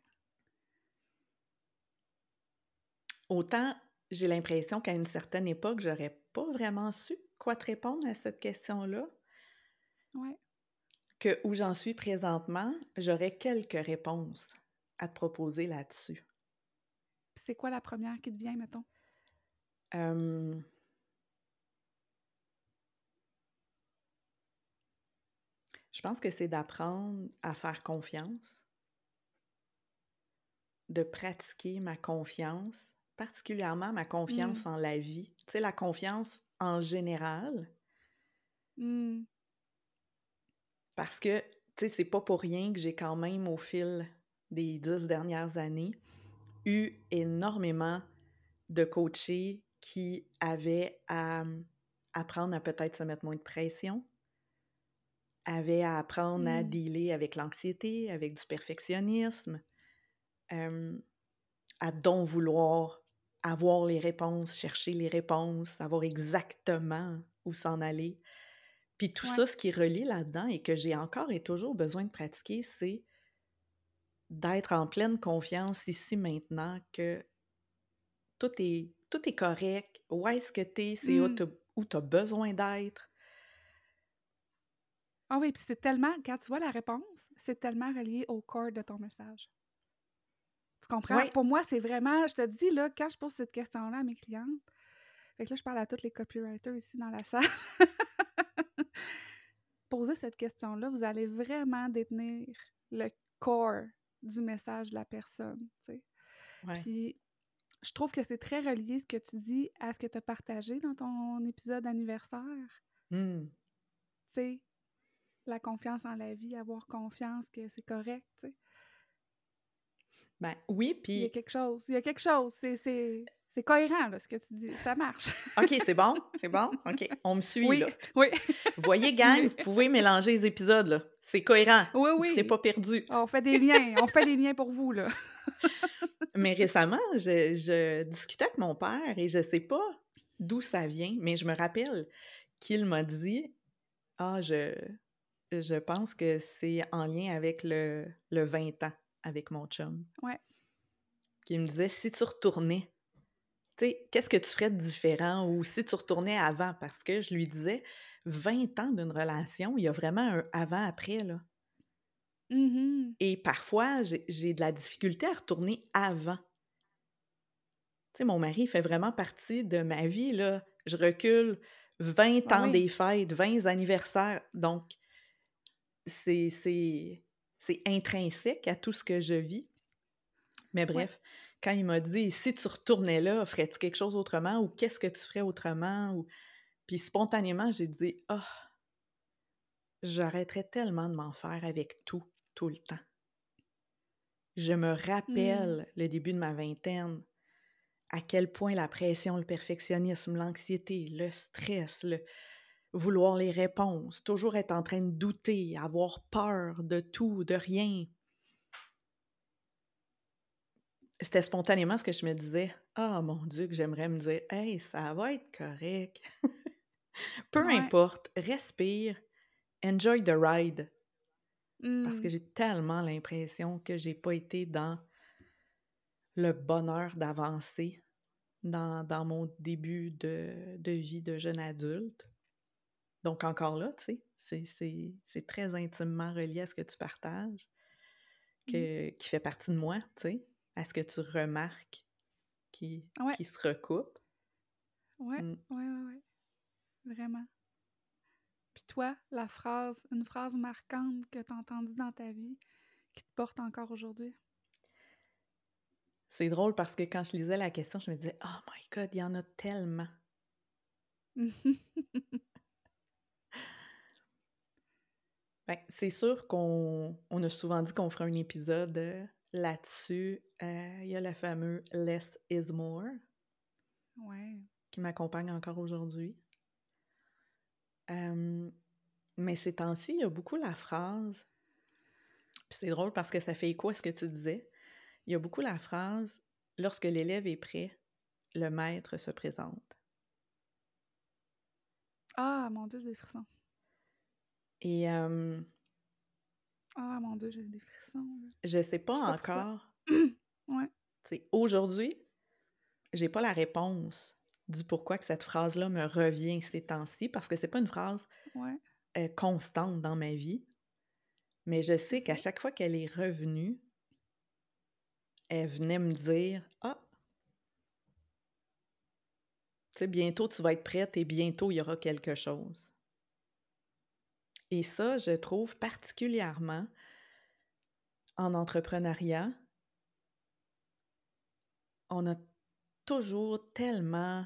Autant j'ai l'impression qu'à une certaine époque, j'aurais pas vraiment su quoi te répondre à cette question-là. Ouais. Que où j'en suis présentement, j'aurais quelques réponses à te proposer là-dessus. C'est quoi la première qui te vient, mettons? Je pense que c'est d'apprendre à faire confiance, de pratiquer ma confiance particulièrement ma confiance mmh. en la vie. Tu sais, la confiance en général. Mmh. Parce que, tu sais, c'est pas pour rien que j'ai quand même, au fil des dix dernières années, eu énormément de coachés qui avaient à apprendre à peut-être se mettre moins de pression, avaient à apprendre à dealer avec l'anxiété, avec du perfectionnisme, à donc vouloir avoir les réponses, chercher les réponses, savoir exactement où s'en aller. Puis tout ça, ce qui relie là-dedans et que j'ai encore et toujours besoin de pratiquer, c'est d'être en pleine confiance ici maintenant que tout est, tout est correct. Où est-ce que tu es? C'est mmh. où tu as besoin d'être. Ah oui, puis c'est tellement, quand tu vois la réponse, c'est tellement relié au corps de ton message. Tu comprends? Pour moi, c'est vraiment, je te dis, là, quand je pose cette question-là à mes clientes, fait que là, je parle à tous les copywriters ici dans la salle. Posez cette question-là, vous allez vraiment détenir le corps du message de la personne, tu sais. Puis, je trouve que c'est très relié ce que tu dis à ce que tu as partagé dans ton épisode anniversaire. Mmh. Tu sais, la confiance en la vie, avoir confiance que c'est correct, tu sais. Ben oui, puis... Il y a quelque chose. Il y a quelque chose. C'est cohérent, là, ce que tu dis. Ça marche. OK, c'est bon? C'est bon? OK. On me suit, oui, là. Oui. Vous voyez, gang, vous pouvez mélanger les épisodes, là. C'est cohérent. Oui, oui. Tu n'es pas perdu. On fait des liens. On fait des liens pour vous, là. mais récemment, je, je, discutais avec mon père et je sais pas d'où ça vient, mais je me rappelle qu'il m'a dit « Ah, je, je pense que c'est en lien avec le, le 20 ans avec mon chum. Ouais. Qui me disait si tu retournais, tu sais, qu'est-ce que tu ferais de différent? Ou si tu retournais avant? Parce que je lui disais 20 ans d'une relation, il y a vraiment un avant-après, là. Mmh Et parfois, j'ai de la difficulté à retourner avant. Tu sais, mon mari fait vraiment partie de ma vie, là. Je recule 20 ans des fêtes, 20 anniversaires. Donc, c'est c'est intrinsèque à tout ce que je vis. Mais bref, quand il m'a dit si tu retournais là, ferais-tu quelque chose autrement ou qu'est-ce que tu ferais autrement ou puis spontanément, j'ai dit ah oh, j'arrêterais tellement de m'en faire avec tout tout le temps. Je me rappelle le début de ma vingtaine à quel point la pression, le perfectionnisme, l'anxiété, le stress, le vouloir les réponses, toujours être en train de douter, avoir peur de tout, de rien. C'était spontanément ce que je me disais. Ah, mon Dieu, que j'aimerais me dire, hey, ça va être correct. Peu importe, respire, enjoy the ride. Parce que mmh. j'ai tellement l'impression que j'ai pas été dans le bonheur d'avancer dans, dans, mon début de, de vie de jeune adulte. Donc, encore là, tu sais, c'est très intimement relié à ce que tu partages, mmh. qui fait partie de moi, tu sais. à ce que tu remarques qui, Ouais. qui se recoupent. Ouais, Mm. ouais, ouais, ouais. Vraiment. Puis toi, la phrase, une phrase marquante que tu as entendue dans ta vie qui te porte encore aujourd'hui? C'est drôle parce que quand je lisais la question, je me disais Oh my God, il y en a tellement. Ben, c'est sûr qu'on on a souvent dit qu'on ferait un épisode euh, là-dessus. Euh, Il y a le fameux Less is more ouais. qui m'accompagne encore aujourd'hui. Euh, mais ces temps-ci, il y a beaucoup la phrase, puis c'est drôle parce que ça fait écho à ce que tu disais. Il y a beaucoup la phrase lorsque l'élève est prêt, le maître se présente. Ah, mon Dieu, des frissons. Et euh, Ah, mon Dieu, j'ai des frissons. je sais pas Je sais pas encore. Ouais. Aujourd'hui, j'ai pas la réponse du pourquoi que cette phrase-là me revient ces temps-ci, parce que c'est pas une phrase Ouais. euh, constante dans ma vie. Mais je sais qu'à chaque fois qu'elle est revenue, elle venait me dire Ah, tu sais, bientôt tu vas être prête et bientôt il y aura quelque chose. Et ça, je trouve particulièrement en entrepreneuriat, on a toujours tellement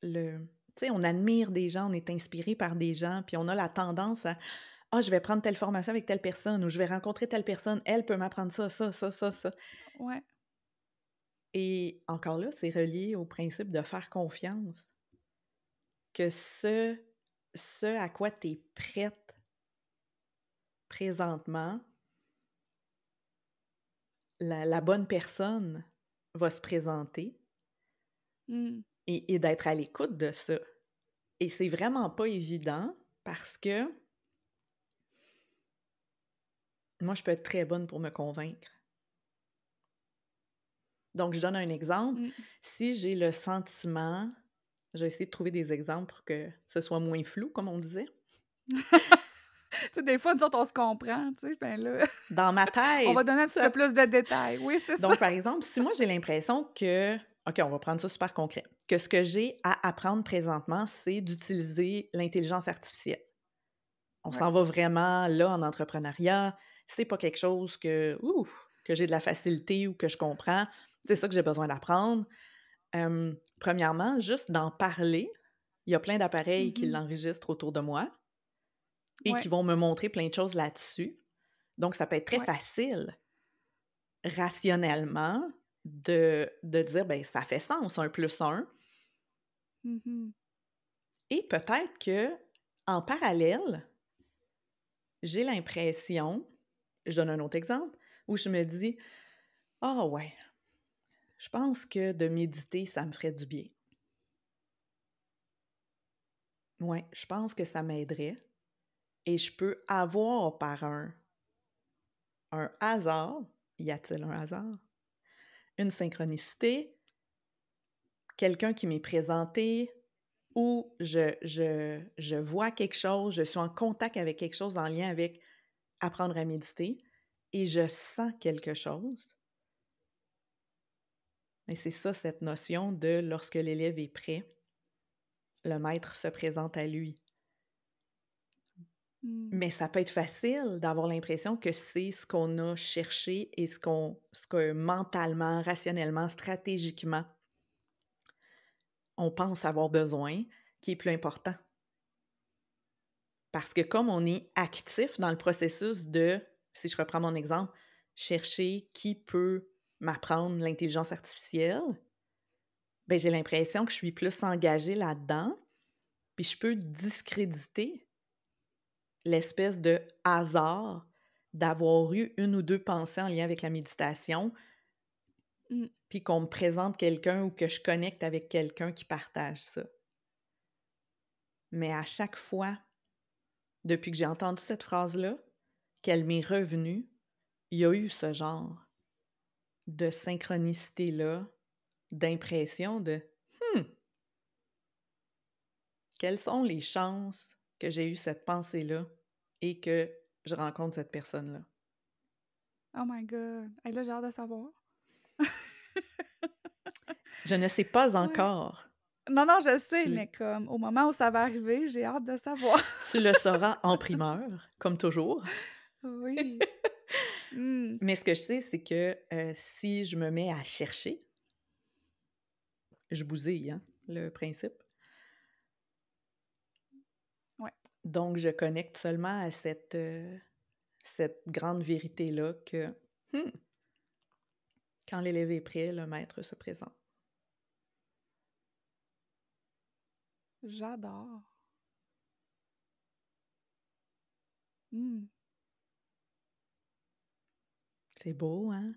le. Tu sais, on admire des gens, on est inspiré par des gens, puis on a la tendance à Ah, je vais prendre telle formation avec telle personne ou je vais rencontrer telle personne, elle peut m'apprendre ça, ça, ça, ça, ça. Ouais. Et encore là, c'est relié au principe de faire confiance. Que ce, ce à quoi tu es prête présentement, la, la bonne personne va se présenter Mm. et, et d'être à l'écoute de ça. Et c'est vraiment pas évident parce que moi, je peux être très bonne pour me convaincre. Donc, je donne un exemple. Mm. Si j'ai le sentiment, je vais essayer de trouver des exemples pour que ce soit moins flou, comme on disait. Des fois, nous autres, on se comprend, tu sais, ben là, Dans ma tête. on va donner un petit peu plus de détails. Oui, c'est ça. Donc, par exemple, si moi j'ai l'impression que, OK, on va prendre ça super concret, que ce que j'ai à apprendre présentement, c'est d'utiliser l'intelligence artificielle. On Ouais. s'en va vraiment là en entrepreneuriat. C'est pas quelque chose que, ouh, que j'ai de la facilité ou que je comprends. C'est ça que j'ai besoin d'apprendre. Euh, premièrement, juste d'en parler. Il y a plein d'appareils qui Mhm. l'enregistrent autour de moi et Ouais. qui vont me montrer plein de choses là-dessus. Donc, ça peut être très Ouais. facile, rationnellement, de, de dire, ben ça fait sens, un plus un. Mhm. Et peut-être que, en parallèle, j'ai l'impression, je donne un autre exemple, où je me dis, ah ouais, je pense que de méditer, ça me ferait du bien. Ouais, je pense que ça m'aiderait. Et je peux avoir par un, un hasard, y a-t-il un hasard? Une synchronicité, quelqu'un qui m'est présenté, ou je, je vois quelque chose, je suis en contact avec quelque chose en lien avec apprendre à méditer, et je sens quelque chose. Mais c'est ça, cette notion de lorsque l'élève est prêt, le maître se présente à lui. Mm. Mais ça peut être facile d'avoir l'impression que c'est ce qu'on a cherché et ce qu'on ce que mentalement, rationnellement, stratégiquement, on pense avoir besoin, qui est plus important. Parce que comme on est actif dans le processus de, si je reprends mon exemple, chercher qui peut m'apprendre l'intelligence artificielle, ben j'ai l'impression que je suis plus engagée là-dedans, puis je peux discréditer l'espèce de hasard d'avoir eu une ou deux pensées en lien avec la méditation, Mm. puis qu'on me présente quelqu'un ou que je connecte avec quelqu'un qui partage ça. Mais à chaque fois, depuis que j'ai entendu cette phrase-là, qu'elle m'est revenue, il y a eu ce genre de synchronicité-là, d'impression de Hmm, quelles sont les chances que j'ai eu cette pensée-là et que je rencontre cette personne-là? Oh my God. Hey, là, j'ai hâte de savoir. Je ne sais pas Ouais. encore. Non, non, je sais, Tu mais comme au moment où ça va arriver, j'ai hâte de savoir. tu le sauras en primeur, comme toujours. Oui. Mmh. Mais ce que je sais, c'est que, heu, si je me mets à chercher je bousille, hein, le principe. Ouais. Donc je connecte seulement à cette, heu, cette grande vérité-là que, mmh, quand l'élève est prêt, le maître se présente. J'adore. Mmh. C'est beau, hein?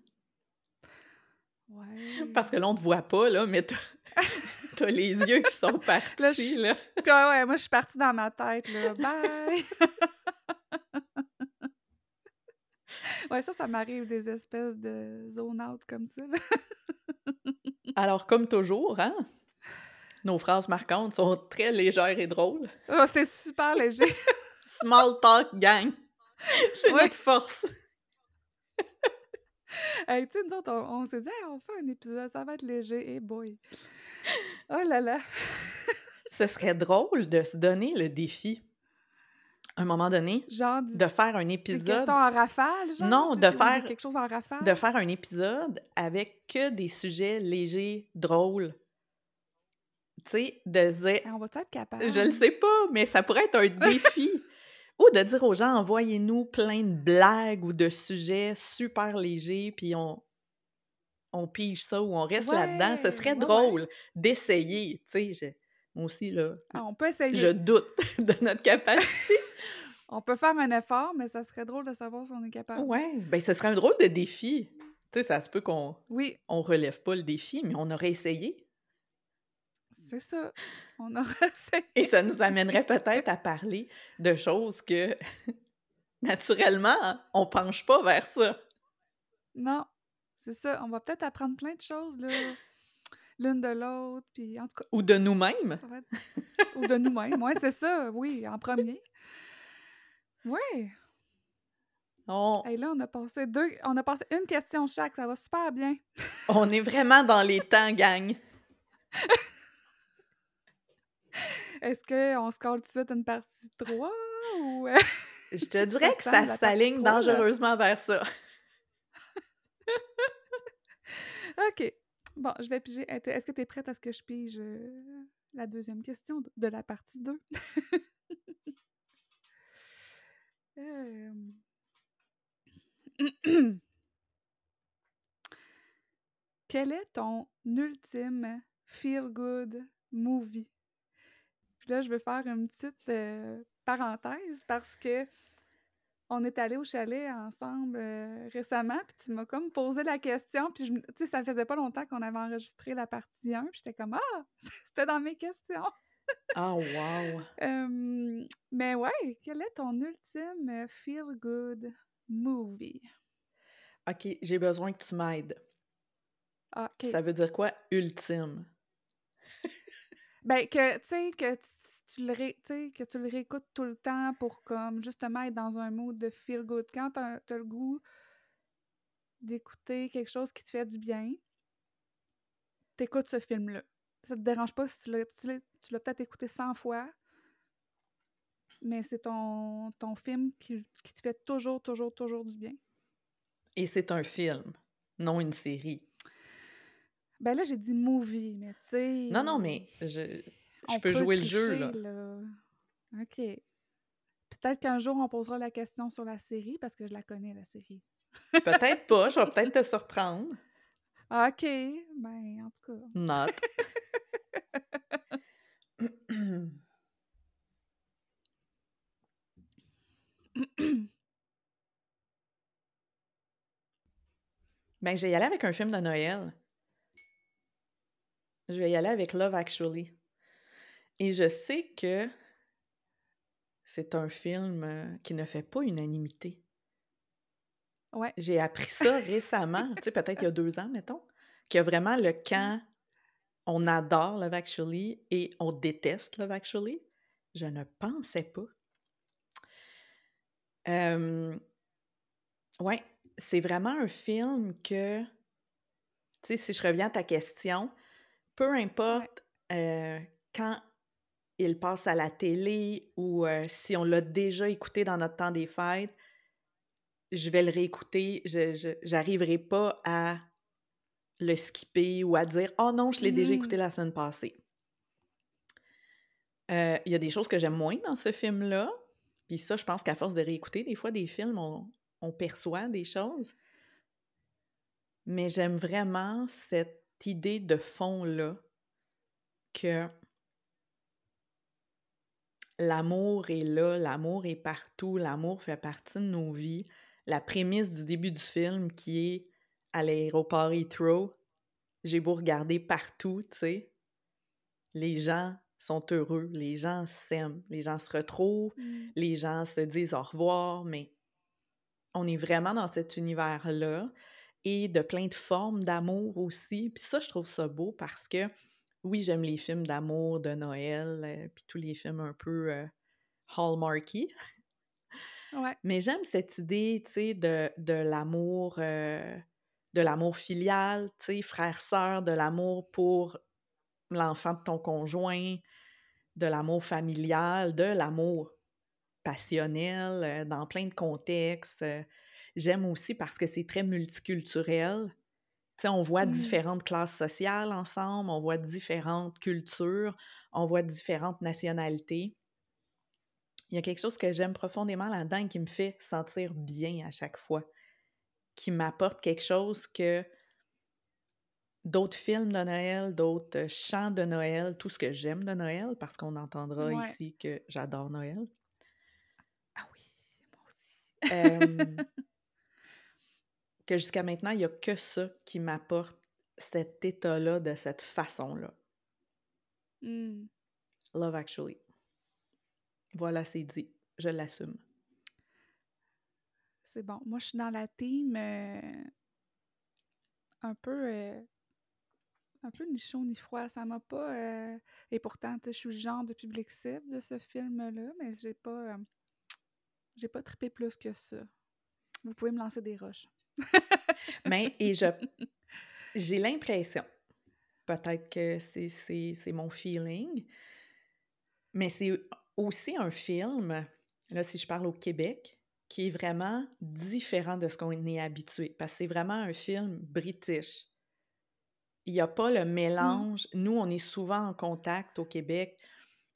Ouais. Parce que là, on te voit pas, là, mais tu as les yeux qui sont partis, Là, je là. Ouais, ouais, moi, je suis partie dans ma tête, là. Bye! Ouais, ça, ça m'arrive des espèces de zone out comme ça. Alors, comme toujours, hein, nos phrases marquantes sont très légères et drôles. Oh, c'est super léger. Small talk gang. C'est Ouais. notre force. Hey, tu sais, nous autres, on, on s'est dit, Hey, on fait un épisode, ça va être léger. Et boy. Oh là là. Ce serait drôle de se donner le défi, à un moment donné, Genre, du- de faire un des épisode questions en rafale, genre? Non, de des- faire- quelque chose en rafale? de faire un épisode avec que des sujets légers, drôles. Tu sais, de Hey, on va être capable? Je le sais pas, mais ça pourrait être un défi. Ou de dire aux gens, envoyez-nous plein de blagues ou de sujets super légers, puis on, on pige ça ou on reste là-dedans. Ce serait ouais, drôle d'essayer. Tu sais, moi aussi, là, Ah, on peut essayer. je doute de notre capacité. On peut faire un effort, mais ça serait drôle de savoir si on est capable. ouais, ben ce serait un drôle de défi. Tu sais, ça se peut qu'on Oui, on relève pas le défi, mais on aurait essayé. C'est ça. On aura. Et ça nous amènerait peut-être à parler de choses que, naturellement, on penche pas vers ça. Non, c'est ça. On va peut-être apprendre plein de choses, là, l'une de l'autre, puis en tout cas, Ou de nous-mêmes. être... Ou de nous-mêmes. Ouais, c'est ça, oui, en premier. Ouais. On, Et là, on a passé deux... On a passé une question chaque, ça va super bien. on est vraiment dans les temps, gang. Est-ce qu'on se colle tout de suite une partie 3 ou... euh, Je te dirais que Ça s'aligne dangereusement vers ça. OK. Bon, je vais piger. Est- Est-ce que tu es prête à ce que je pige euh, la deuxième question de- de la partie 2? Euh, Quel est ton ultime feel-good movie? Puis là, je veux faire une petite euh, parenthèse parce que on est allé au chalet ensemble euh, récemment, puis tu m'as comme posé la question, puis tu sais, ça faisait pas longtemps qu'on avait enregistré la partie 1, puis j'étais comme « Ah! C'était dans mes questions! Ah, wow! » Euh, Mais ouais, quel est ton ultime euh, feel-good movie? OK, j'ai besoin que tu m'aides. Ah, OK. Ça veut dire quoi, ultime? Ben, que, tu sais, que tu, tu le ré- tu que tu le réécoutes tout le temps pour, comme, justement être dans un mood de feel-good. Quand t'as as le goût d'écouter quelque chose qui te fait du bien, t'écoutes ce film-là. Ça te dérange pas si tu l'as tu l'as- tu l'as peut-être écouté 100 fois, mais c'est ton, ton film qui, qui te fait toujours, toujours, toujours du bien. Et c'est un film, non une série. Ben là, j'ai dit movie, mais tu sais... Non, non, mais je, je peux peut jouer le jeu, là. OK. Peut-être qu'un jour, on posera la question sur la série, parce que je la connais, la série. Peut-être pas, je vais peut-être te surprendre. OK. Ben, en tout cas. Not. ben, je vais y aller avec un film de Noël. Je vais y aller avec Love Actually. Et je sais que c'est un film euh, qui ne fait pas unanimité. Ouais. J'ai appris ça récemment, tu sais, peut-être il y a deux ans, mettons, qu'il y a vraiment le camp on adore Love Actually et on déteste Love Actually. Je ne pensais pas. Euh, ouais, c'est vraiment un film que Tu sais, si je reviens à ta question, peu importe euh, quand il passe à la télé ou euh, si on l'a déjà écouté dans notre temps des fêtes, je vais le réécouter. Je n'arriverai pas à le skipper ou à dire Oh non, je l'ai déjà écouté mmh. la semaine passée. Euh, il y a des choses que j'aime moins dans ce film-là. Puis ça, je pense qu'à force de réécouter des fois des films, on, on perçoit des choses. Mais j'aime vraiment cette idée de fond-là que l'amour est là, l'amour est partout, l'amour fait partie de nos vies. La prémisse du début du film qui est à l'aéroport Heathrow, j'ai beau regarder partout, tu sais, les gens sont heureux, les gens s'aiment, les gens se retrouvent, mmh. les gens se disent au revoir, mais on est vraiment dans cet univers-là et de plein de formes d'amour aussi. Puis ça, je trouve ça beau parce que oui, j'aime les films d'amour de Noël, euh, puis tous les films un peu euh, hallmarky. Ouais. Mais j'aime cette idée, tu sais, de, de l'amour, euh, de l'amour filial, tu sais, frère-sœur, de l'amour pour l'enfant de ton conjoint, de l'amour familial, de l'amour passionnel dans plein de contextes. J'aime aussi parce que c'est très multiculturel. On voit mmh. différentes classes sociales ensemble, on voit différentes cultures, on voit différentes nationalités. Il y a quelque chose que j'aime profondément là-dedans qui me fait sentir bien à chaque fois, qui m'apporte quelque chose que d'autres films de Noël, d'autres chants de Noël, tout ce que j'aime de Noël, parce qu'on entendra ici que j'adore Noël. Ah oui, moi aussi. Que jusqu'à maintenant, il n'y a que ça qui m'apporte cet état-là de cette façon-là. Mmh. Love Actually. Voilà, c'est dit. Je l'assume. C'est bon. Moi, je suis dans la team euh, un peu euh, un peu ni chaud ni froid. Ça m'a pas. Euh, et pourtant, je suis le genre de public cible de ce film-là, mais j'ai pas. j'ai pas trippé plus que ça. Vous pouvez me lancer des roches. mais, et je. J'ai l'impression, peut-être que c'est mon feeling, mais c'est aussi un film, là, si je parle au Québec, qui est vraiment différent de ce qu'on est habitué, parce que c'est vraiment un film british. Il n'y a pas le mmh. mélange. Nous, on est souvent en contact au Québec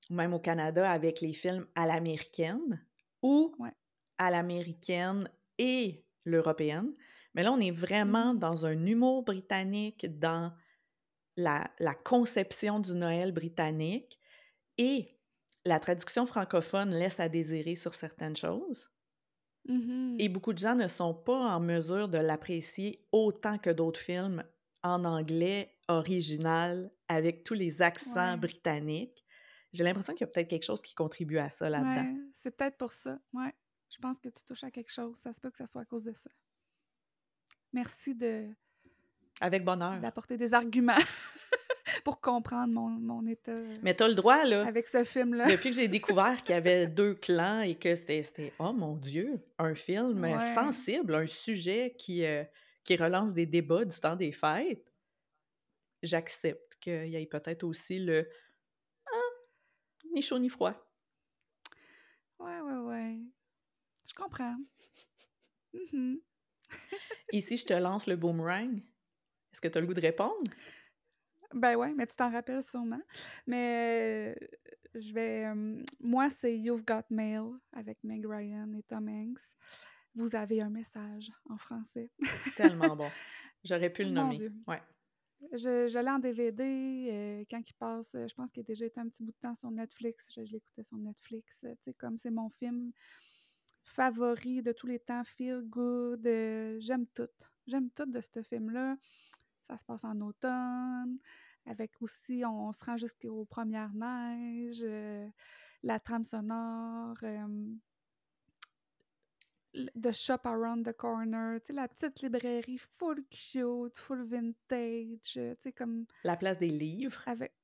ou même au Canada avec les films à l'américaine ou à l'américaine et l'européenne. Mais là, on est vraiment mmh. dans un humour britannique, dans la, conception du Noël britannique et la traduction francophone laisse à désirer sur certaines choses. Mmh et beaucoup de gens ne sont pas en mesure de l'apprécier autant que d'autres films en anglais original avec tous les accents britanniques. J'ai l'impression qu'il y a peut-être quelque chose qui contribue à ça là-dedans. Ouais, c'est peut-être pour ça. Ouais. Je pense que tu touches à quelque chose. Ça se peut que ça soit à cause de ça. Merci de. Avec bonheur. D'apporter des arguments pour comprendre mon, mon état. Euh, Mais tu as le droit, là. Avec ce film-là. Depuis que j'ai découvert qu'il y avait deux clans et que c'était, oh mon Dieu, un film sensible, un sujet qui, euh, qui relance des débats du temps des fêtes, j'accepte qu'il y ait peut-être aussi le ah, ni chaud ni froid. Ouais, ouais, ouais. Je comprends. Mm Ici, je te lance le boomerang. Est-ce que tu as le goût de répondre? Ben ouais, mais tu t'en rappelles sûrement. Mais euh, je vais. Euh, moi, c'est You've Got Mail avec Meg Ryan et Tom Hanks. Vous avez un message en français. tellement bon. J'aurais pu le nommer. Ouais. Je, je l'ai en DVD euh, quand il passe. Je pense qu'il a déjà été un petit bout de temps sur Netflix. Je, l'écoutais sur Netflix. Tu sais, comme c'est mon film favori de tous les temps, feel good. Euh, j'aime tout. J'aime tout de ce film-là. Ça se passe en automne. Avec aussi, on, se rend jusqu'aux premières neiges. Euh, la trame sonore. The Shop Around the Corner, tu sais, la petite librairie full cute, full vintage, tu sais, comme... La place des livres. Avec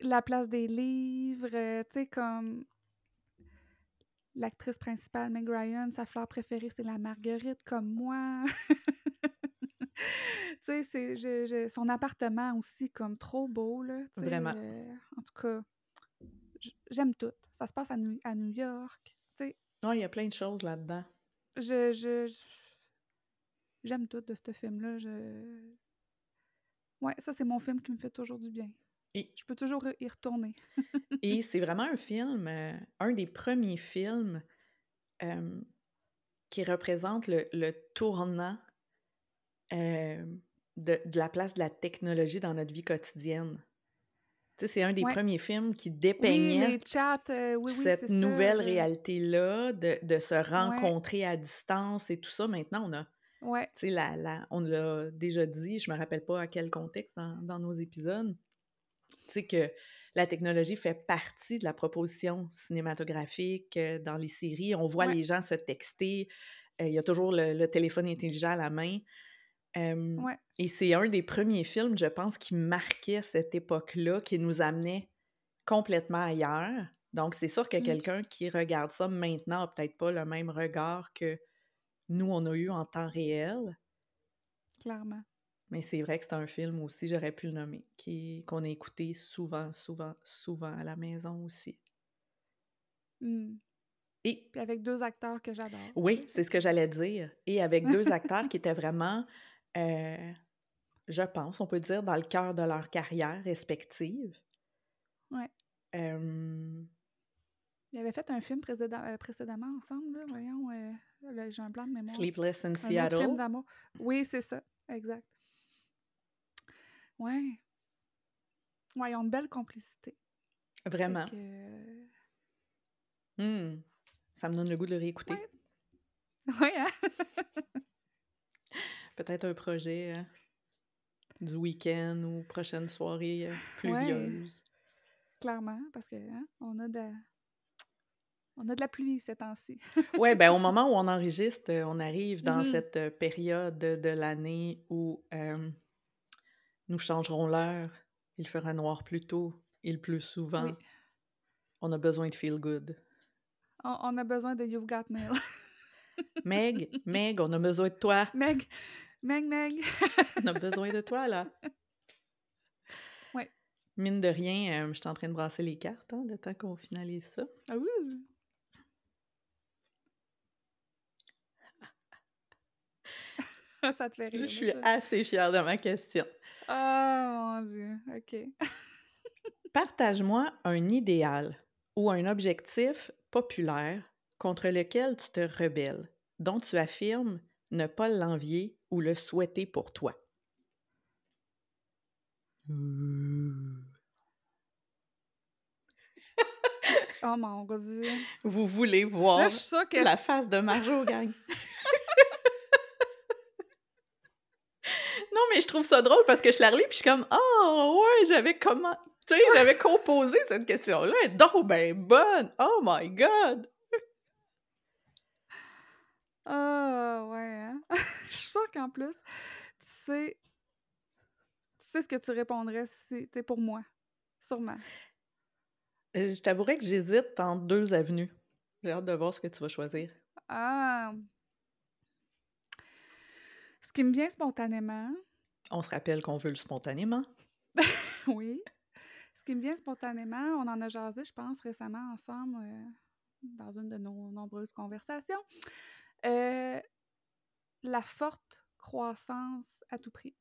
la place des livres, euh, tu sais, comme... L'actrice principale, Meg Ryan, sa fleur préférée, c'est la marguerite, comme moi. tu sais, c'est je- je- son appartement aussi, comme trop beau, là. Vraiment. euh, en tout cas, j'aime tout. Ça se passe à New, à New York. Tu sais, Ouais, il y a plein de choses là-dedans. je, je- j'aime tout de ce film-là. Je... Ouais, ça, c'est mon film qui me fait toujours du bien. Et, Je peux toujours y retourner. et c'est vraiment un film, euh, un des premiers films euh, qui représente le, le tournant euh, de, de la place de la technologie dans notre vie quotidienne. Tu sais, c'est un des Ouais. premiers films qui dépeignait les chats, oui, oui, cette nouvelle réalité-là, de, de se rencontrer à distance et tout ça. Maintenant, on a, Ouais, tu sais, la, la- on l'a déjà dit, je me rappelle pas à quel contexte dans, dans nos épisodes, sais, que la technologie fait partie de la proposition cinématographique euh, dans les séries. On voit Ouais. les gens se texter, euh, il y a toujours le, le téléphone intelligent à la main. Euh, ouais, et c'est un des premiers films, je pense, qui marquait cette époque-là, qui nous amenait complètement ailleurs. Donc, c'est sûr que Mm. quelqu'un qui regarde ça maintenant n'a peut-être pas le même regard que nous, on a eu en temps réel. clairement. Mais c'est vrai que c'est un film aussi, j'aurais pu le nommer, qui, qu'on a écouté souvent, souvent, souvent à la maison aussi. Mm. Et Puis avec deux acteurs que j'adore. oui, c'est ce que j'allais dire. Et avec deux acteurs qui étaient vraiment, euh, je pense, on peut dire, dans le cœur de leur carrière respective. Ouais. Euh, Ils avaient fait un film précédem- euh, précédemment ensemble, là, voyons. j'ai un plan de mémoire. Sleepless in Un autre Seattle. film d'amour. Oui, c'est ça, exact. Ouais. Ouais, ils ont une belle complicité. Vraiment. que, euh, Hmm. Ça me donne le goût de le réécouter. Ouais. Ouais, hein? Peut-être un projet euh, du week-end ou prochaine soirée euh, Ouais. pluvieuse. Clairement, parce que hein, on a de la... on a de la pluie ces temps-ci. Ouais, ben au moment où on enregistre, on arrive dans Mhm. cette période de, de l'année où euh, nous changerons l'heure. Il fera noir plus tôt, il pleut souvent. Oui. On a besoin de feel good. On, on a besoin de You've Got Mail. Meg, Meg, on a besoin de toi. Meg, Meg, Meg. On a besoin de toi, là. Ouais. Mine de rien, euh, je suis en train de brasser les cartes, hein, le temps qu'on finalise ça. Ah oui. ça te fait rire. Je suis ça. assez fière de ma question. Oh mon Dieu, OK. Partage-moi un idéal ou un objectif populaire contre lequel tu te rebelles, dont tu affirmes ne pas l'envier ou le souhaiter pour toi. Oh mon Dieu. Vous voulez voir Là, je suis sûre que... la face de Marjo, gang. non, mais je trouve ça drôle parce que je la relis puis je suis comme Oh, ouais, j'avais comment. Tu sais, j'avais composé cette question-là. Elle est donc ben bonne. Oh my God. Ah, ouais, hein? Je suis sûre qu'en plus, tu sais... Tu sais ce que tu répondrais si c'était pour moi. Sûrement. Euh, Je t'avouerais que j'hésite entre deux avenues. J'ai hâte de voir ce que tu vas choisir. Ah! Ce qui me vient spontanément, On se rappelle qu'on veut le spontanément. oui. Ce qui me vient spontanément, on en a jasé, je pense, récemment ensemble, euh, dans une de nos nombreuses conversations. Euh, la forte croissance à tout prix.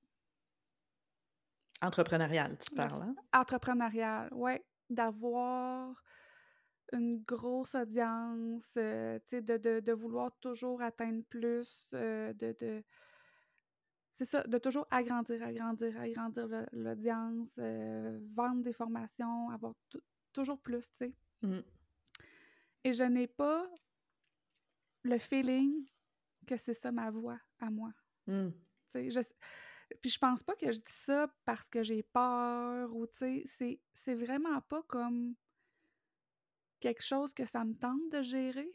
Entrepreneurial, tu parles, hein? Entrepreneuriale, oui. D'avoir une grosse audience, euh, de, de, de vouloir toujours atteindre plus, de... de c'est ça, de toujours agrandir, agrandir, agrandir l'audience, euh, vendre des formations, avoir tou- toujours plus, tu sais. Mm. Et je n'ai pas le feeling que c'est ça ma voix à moi. Mm. tu sais. Je, puis je pense pas que je dis ça parce que j'ai peur ou, tu sais, c'est vraiment pas comme quelque chose que ça me tente de gérer,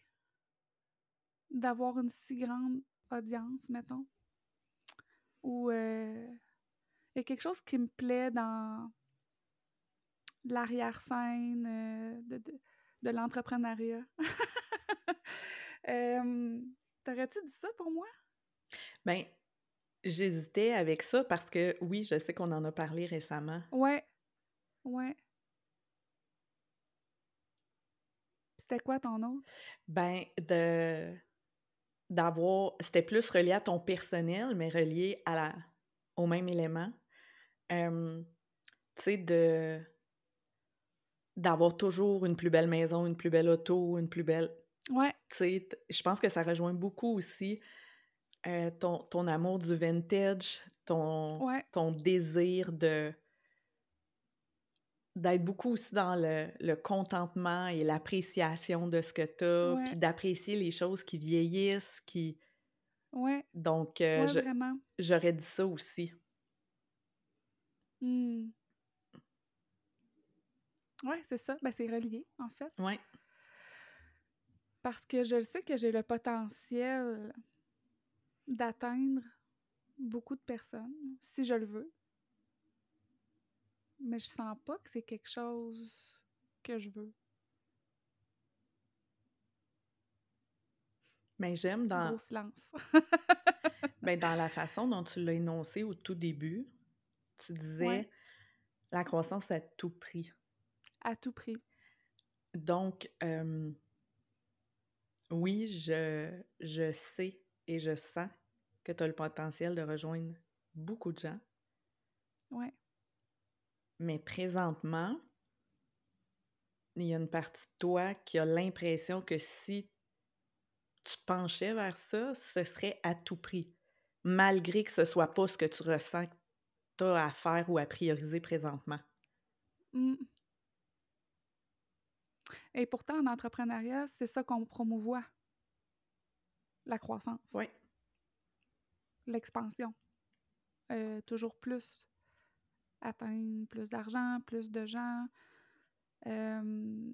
d'avoir une si grande audience, mettons. Ou euh, il y a quelque chose qui me plaît dans l'arrière-scène euh, de, de, de l'entrepreneuriat. Euh, T'aurais-tu dit ça pour moi? Ben, j'hésitais avec ça parce que, oui, je sais qu'on en a parlé récemment. Ouais. Ouais. C'était quoi ton autre? Ben, de d'avoir c'était plus relié à ton personnel, mais relié à la au même élément. Hem, tu sais, de d'avoir toujours une plus belle maison, une plus belle auto, une plus belle Ouais. tu sais, je pense que ça rejoint beaucoup aussi, heu, ton ton amour du vintage, ton Ouais. ton désir de d'être beaucoup aussi dans le le contentement et l'appréciation de ce que tu as, Ouais. puis d'apprécier les choses qui vieillissent, qui Ouais. donc Ouais, vraiment. j'aurais dit ça aussi. Mmh. Ouais, c'est ça. Ben, c'est relié, en fait. Ouais. Parce que je sais que j'ai le potentiel d'atteindre beaucoup de personnes, si je le veux. Mais je sens pas que c'est quelque chose que je veux. Mais j'aime dans Gros silence. ben, dans la façon dont tu l'as énoncé au tout début, tu disais: Ouais. «La croissance à tout prix». À tout prix. Donc, hem oui, je je sais et je sens que tu as le potentiel de rejoindre beaucoup de gens. Ouais. Mais présentement il y a une partie de toi qui a l'impression que si tu penchais vers ça, ce serait à tout prix, malgré que ce soit pas ce que tu ressens que tu as à faire ou à prioriser présentement. Mmh. Et pourtant, en entrepreneuriat, c'est ça qu'on promouvoit. La croissance. Ouais. L'expansion. Heu, toujours plus. Atteindre plus d'argent, plus de gens. Hem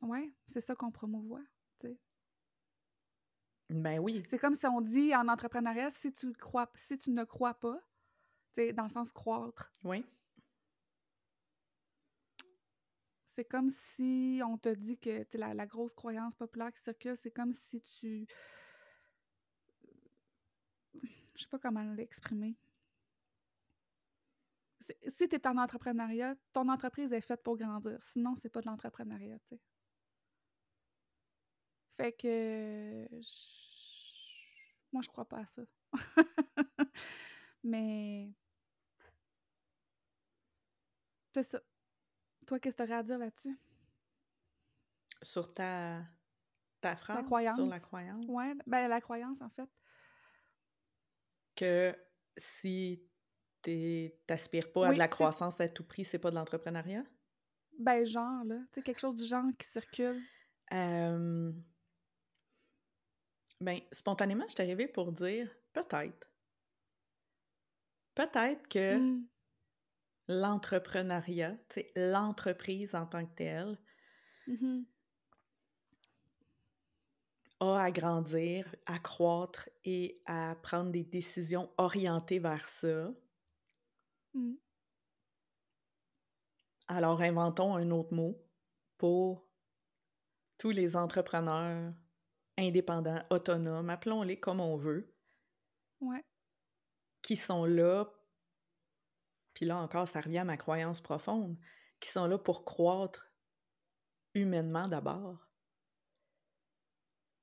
Ouais, c'est ça qu'on promouvoit, tu sais. Ben oui. C'est comme si on dit en entrepreneuriat, si tu crois si tu ne crois pas, tu sais, dans le sens croître, Oui. c'est comme si on te dit que, la la grosse croyance populaire qui circule, c'est comme si tu je sais pas comment l'exprimer. Si tu es en entrepreneuriat, ton entreprise est faite pour grandir, sinon c'est pas de l'entrepreneuriat, tu sais. Fait que moi, je crois pas à ça. Mais c'est ça. Toi, qu'est-ce que tu aurais à dire là-dessus? Sur ta ta phrase? La Sur croyance. la croyance? Ouais, ben, la croyance, en fait. Que si t'aspires pas à Oui, de la croissance à tout prix, c'est pas de l'entrepreneuriat? Ben, genre, là, tu sais, quelque chose du genre qui circule. Hem ben, spontanément, je suis arrivée pour dire: «Peut-être». Peut-être que Mmh. l'entrepreneuriat, tu sais, l'entreprise en tant que telle Mmh mh. a à grandir, à croître et à prendre des décisions orientées vers ça. Mmh. Alors inventons un autre mot pour tous les entrepreneurs indépendants, autonomes, appelons-les comme on veut, Ouais. qui sont là puis là encore, ça revient à ma croyance profonde, qui sont là pour croître humainement d'abord.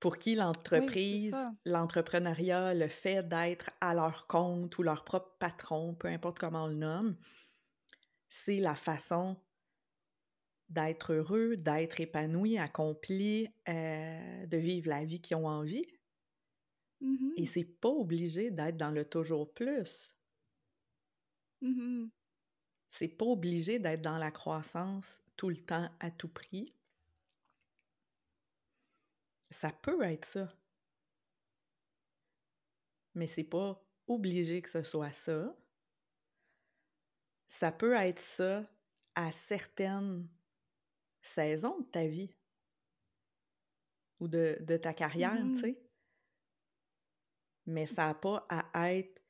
Pour qui l'entreprise, l'entrepreneuriat, le fait d'être à leur compte ou leur propre patron, peu importe comment on le nomme, c'est la façon d'être heureux, d'être épanoui, accompli, heu, de vivre la vie qu'ils ont envie. Mmh Et mh. c'est pas obligé d'être dans le toujours plus. Mmh mh. C'est pas obligé d'être dans la croissance tout le temps, à tout prix. Ça peut être ça. Mais c'est pas obligé que ce soit ça. Ça peut être ça à certaines saisons de ta vie ou de de ta carrière, tu Mmh mh. sais. Mais ça a pas à être,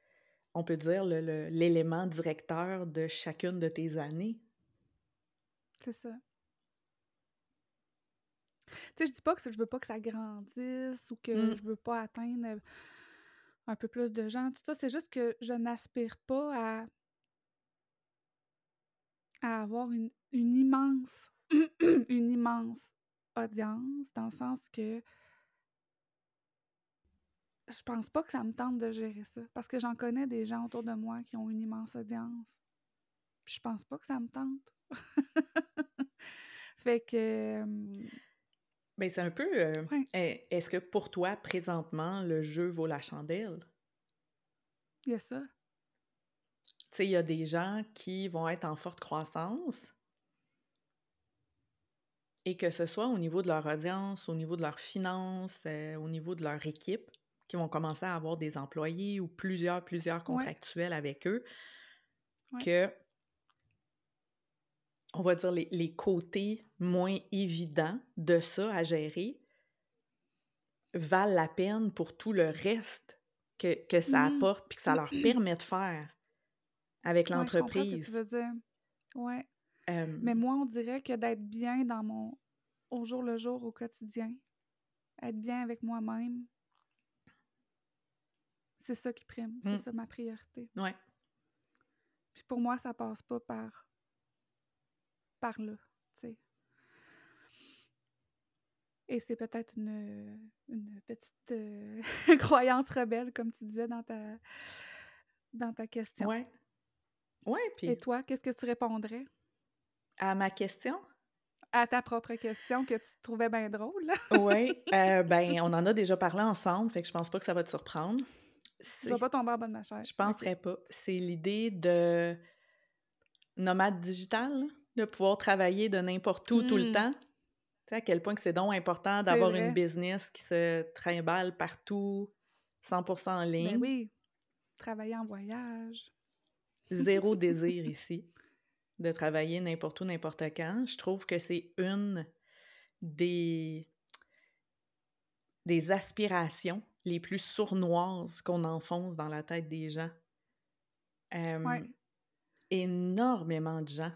on peut dire, l'élément directeur de chacune de tes années. C'est ça. Tu sais, je dis pas que je veux pas que ça grandisse ou que Mmh. je veux pas atteindre, heu un peu plus de gens, tout ça. C'est juste que je n'aspire pas à, à avoir une, une immense, une immense audience, dans le sens que je pense pas que ça me tente de gérer ça. Parce que j'en connais des gens autour de moi qui ont une immense audience. Puis je pense pas que ça me tente. fait que. Ben, c'est un peu. Euh, est-ce que pour toi, présentement, le jeu vaut la chandelle? Il y a ça. Tu sais, il y a des gens qui vont être en forte croissance et que ce soit au niveau de leur audience, au niveau de leurs finances, euh, au niveau de leur équipe, qui vont commencer à avoir des employés ou plusieurs, plusieurs contractuels avec eux, que, on va dire, les, côtés moins évidents de ça à gérer valent la peine pour tout le reste que, ça mmh. apporte puis que ça leur permet de faire avec l'entreprise. Ouais. Mais moi, on dirait que d'être bien dans mon au jour le jour, au quotidien, être bien avec moi-même, c'est ça qui prime, c'est mmh. ça ma priorité. Ouais. Puis pour moi, ça passe pas par par là. Et c'est peut-être une, une petite euh, croyance rebelle, comme tu disais dans ta, dans ta question. Ouais. Ouais. Et toi, qu'est-ce que tu répondrais? À ma question? À ta propre question que tu trouvais bien drôle. oui, euh, ben on en a déjà parlé ensemble, fait que je pense pas que ça va te surprendre. Tu vas pas tomber en bas de ma chaise. Je penserais pas. C'est l'idée de nomade digital, de pouvoir travailler de n'importe où tout le mmh. temps. Tu sais, à quel point que c'est donc important d'avoir une business qui se trimballe partout, 100% en ben ligne. oui, travailler en voyage. Zéro désir ici de travailler n'importe où, n'importe quand. Je trouve que c'est une des, des aspirations les plus sournoises qu'on enfonce dans la tête des gens. Énormément de gens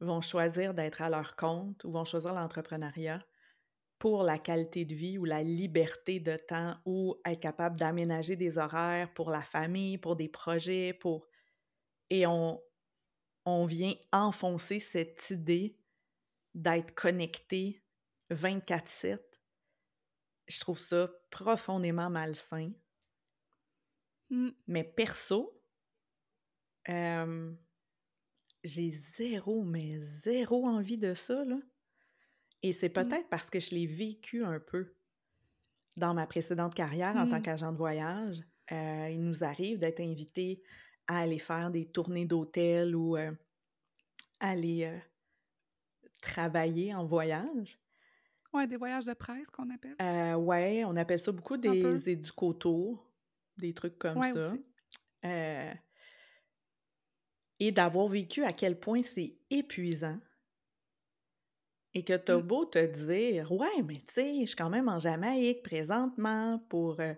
vont choisir d'être à leur compte ou vont choisir l'entrepreneuriat pour la qualité de vie ou la liberté de temps ou être capable d'aménager des horaires pour la famille, pour des projets, pour... Et on, on vient enfoncer cette idée d'être connecté 24-7 je trouve ça profondément malsain. Mmh. Mais perso, j'ai zéro, mais zéro envie de ça, là. Et c'est mmh. peut-être parce que je l'ai vécu un peu dans ma précédente carrière en tant mmh. qu'agent de voyage. Euh, il nous arrive d'être invité à aller faire des tournées d'hôtel ou euh, aller euh, travailler en voyage. Ouais, des voyages de presse qu'on appelle. Ouais, on appelle ça beaucoup des éducotours, des trucs comme ça. Et d'avoir vécu à quel point c'est épuisant. Et que t'as mmh. beau te dire, ouais, mais tu sais, je suis quand même en Jamaïque présentement pour, euh,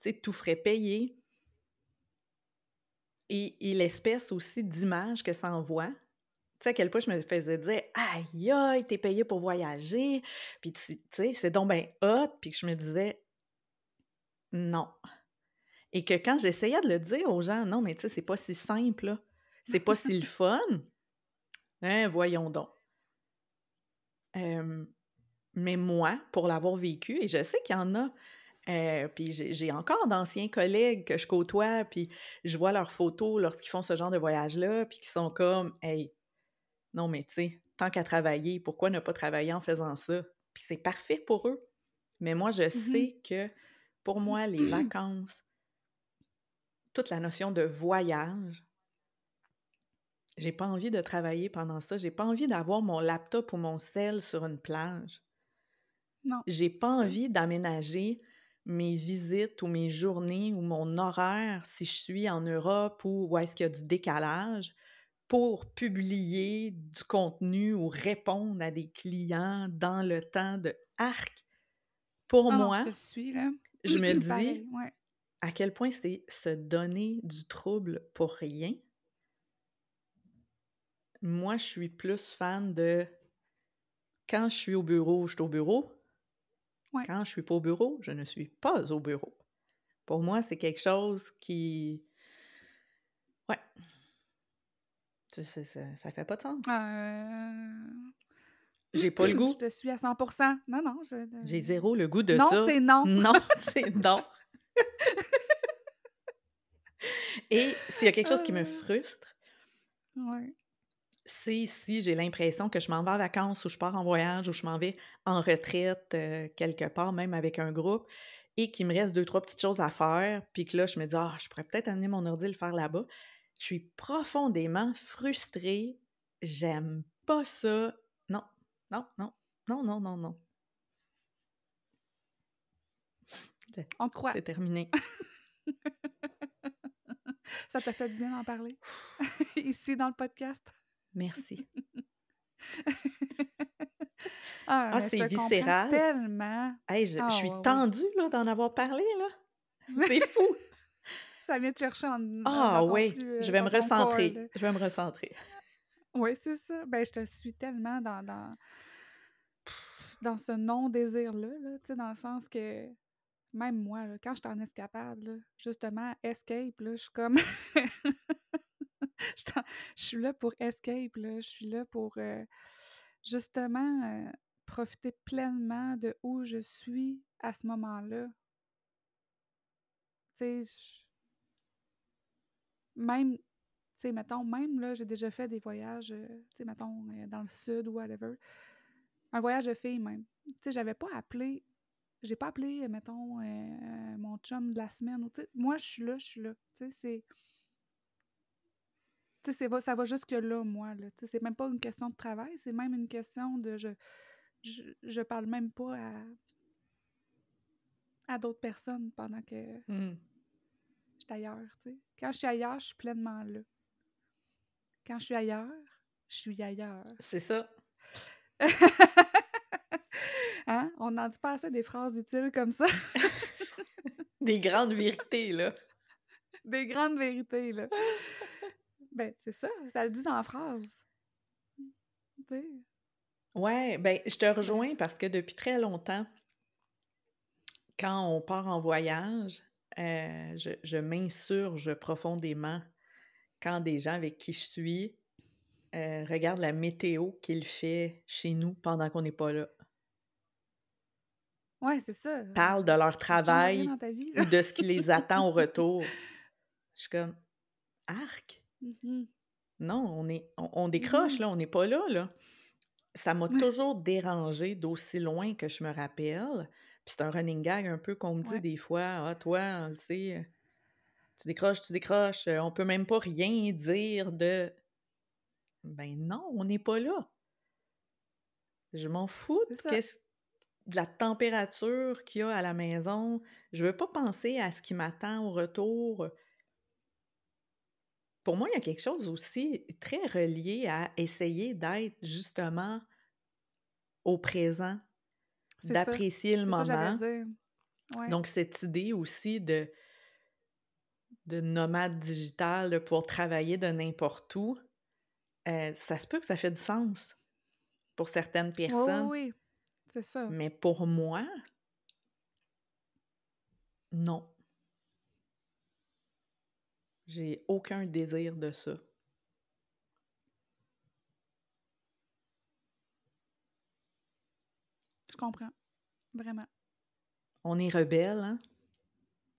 tu sais, tout frais payé. Et, et l'espèce aussi d'image que ça envoie tu sais, à quel point je me faisais dire Aïe, aïe, t'es payé pour voyager. Puis, tu sais, c'est donc bien hot. Puis que je me disais Non. Et que quand j'essayais de le dire aux gens, non, mais tu sais, c'est pas si simple, là. C'est pas si le fun. Hein, voyons donc. mais moi, pour l'avoir vécu, et je sais qu'il y en a, euh, puis j'ai encore d'anciens collègues que je côtoie, puis je vois leurs photos lorsqu'ils font ce genre de voyage-là, puis qui sont comme, hey, non, mais tu sais, tant qu'à travailler, pourquoi ne pas travailler en faisant ça? Puis c'est parfait pour eux. Mais moi, je mmh sais que pour moi, les vacances, toute la notion de voyage, j'ai pas envie de travailler pendant ça. J'ai pas envie d'avoir mon laptop ou mon sel sur une plage. Non. J'ai pas envie d'aménager mes visites ou mes journées ou mon horaire si je suis en Europe ou où est-ce qu'il y a du décalage pour publier du contenu ou répondre à des clients dans le temps de arc. Pour ah moi, je, me dis à quel point c'est se donner du trouble pour rien. Moi, je suis plus fan de quand je suis au bureau, je suis au bureau. Quand je suis pas au bureau, je ne suis pas au bureau. Pour moi, c'est quelque chose qui. Ouais. Ça, ça, ça, ça fait pas de sens. Euh, J'ai pas le goût. Je te suis à 100% Non, non. je- J'ai zéro le goût de Non, ça. c'est non. Non, c'est non. Et s'il y a quelque chose qui me Euh. frustre, Ouais. C'est si j'ai l'impression que je m'en vais en vacances ou je pars en voyage ou je m'en vais en retraite euh, quelque part, même avec un groupe, et qu'il me reste deux, trois petites choses à faire, puis que là, je me dis, ah, je pourrais peut-être amener mon ordi le faire là-bas. Je suis profondément frustrée. J'aime pas ça. Non, non, non, non, non, non, non. On te croit. C'est terminé. Ça t'a fait du bien d'en parler? Ici, dans le podcast? Merci. Ah, Ah, c'est viscéral. tellement. Hey, je, Ah, je suis ouais, ouais. tendue d'en avoir parlé, là. C'est fou. Ça vient te chercher en. Ah oui, plus, euh, je vais me corps, recentrer. Je vais me recentrer. Oui, c'est ça. Ben, je te suis tellement dans, dans, dans ce non-désir-là, là, tu sais, dans le sens que même moi, là, quand je suis en escapade, là, justement, escape, là, je suis comme. je suis là pour escape, là. Je suis là pour euh, justement euh, profiter pleinement de où je suis à ce moment-là. Tu sais, même, tu sais, mettons, même là, j'ai déjà fait des voyages, euh, tu sais, mettons, dans le sud ou whatever. Un voyage de filles même. Tu sais, j'avais pas appelé, j'ai pas appelé, mettons, mon chum de la semaine. ou moi, je suis là, je suis là. C'est. C'est va- ça va jusque là, moi, là. C'est même pas une question de travail, c'est même une question de. Je, je, je parle même pas à, à d'autres personnes pendant que Hmm. je suis ailleurs, tu sais. Quand je suis ailleurs, je suis pleinement là. Quand je suis ailleurs, je suis ailleurs. C'est ça. hein? On n'en dit pas assez des phrases utiles comme ça. Des grandes vérités, là. des grandes vérités, là. ben, c'est ça, ça le dit dans la phrase. Tu sais. Ouais, ben, je te rejoins parce que depuis très longtemps, quand on part en voyage, euh, je, je m'insurge profondément quand des gens avec qui je suis euh, regardent la météo qu'il fait chez nous pendant qu'on n'est pas là. Ouais, c'est ça. Parlent de leur travail vie, ou de ce qui les attend au retour. Je suis comme, arc! Mhm. Non, on, est, on, on décroche, là, on n'est pas là, là. Ça m'a Ouais. toujours dérangé d'aussi loin que je me rappelle. Puis c'est un running gag un peu qu'on me dit Ouais. des fois, ah, toi, on le sait, tu décroches, tu décroches, euh, on peut même pas rien dire de. Ben non, on n'est pas là. Je m'en fous de, ça. qu'est-ce- de la température qu'il y a à la maison. Je veux pas penser à ce qui m'attend au retour. Pour moi, il y a quelque chose aussi très relié à essayer d'être justement au présent, d'apprécier le ça moment. Ouais. Donc, cette idée aussi de, de nomade digital, de pouvoir travailler de n'importe où, euh, ça se peut que ça fait du sens pour certaines personnes. oui, oui. C'est ça. Mais pour moi, non. J'ai aucun désir de ça. Je comprends. Vraiment. On est rebelle, hein?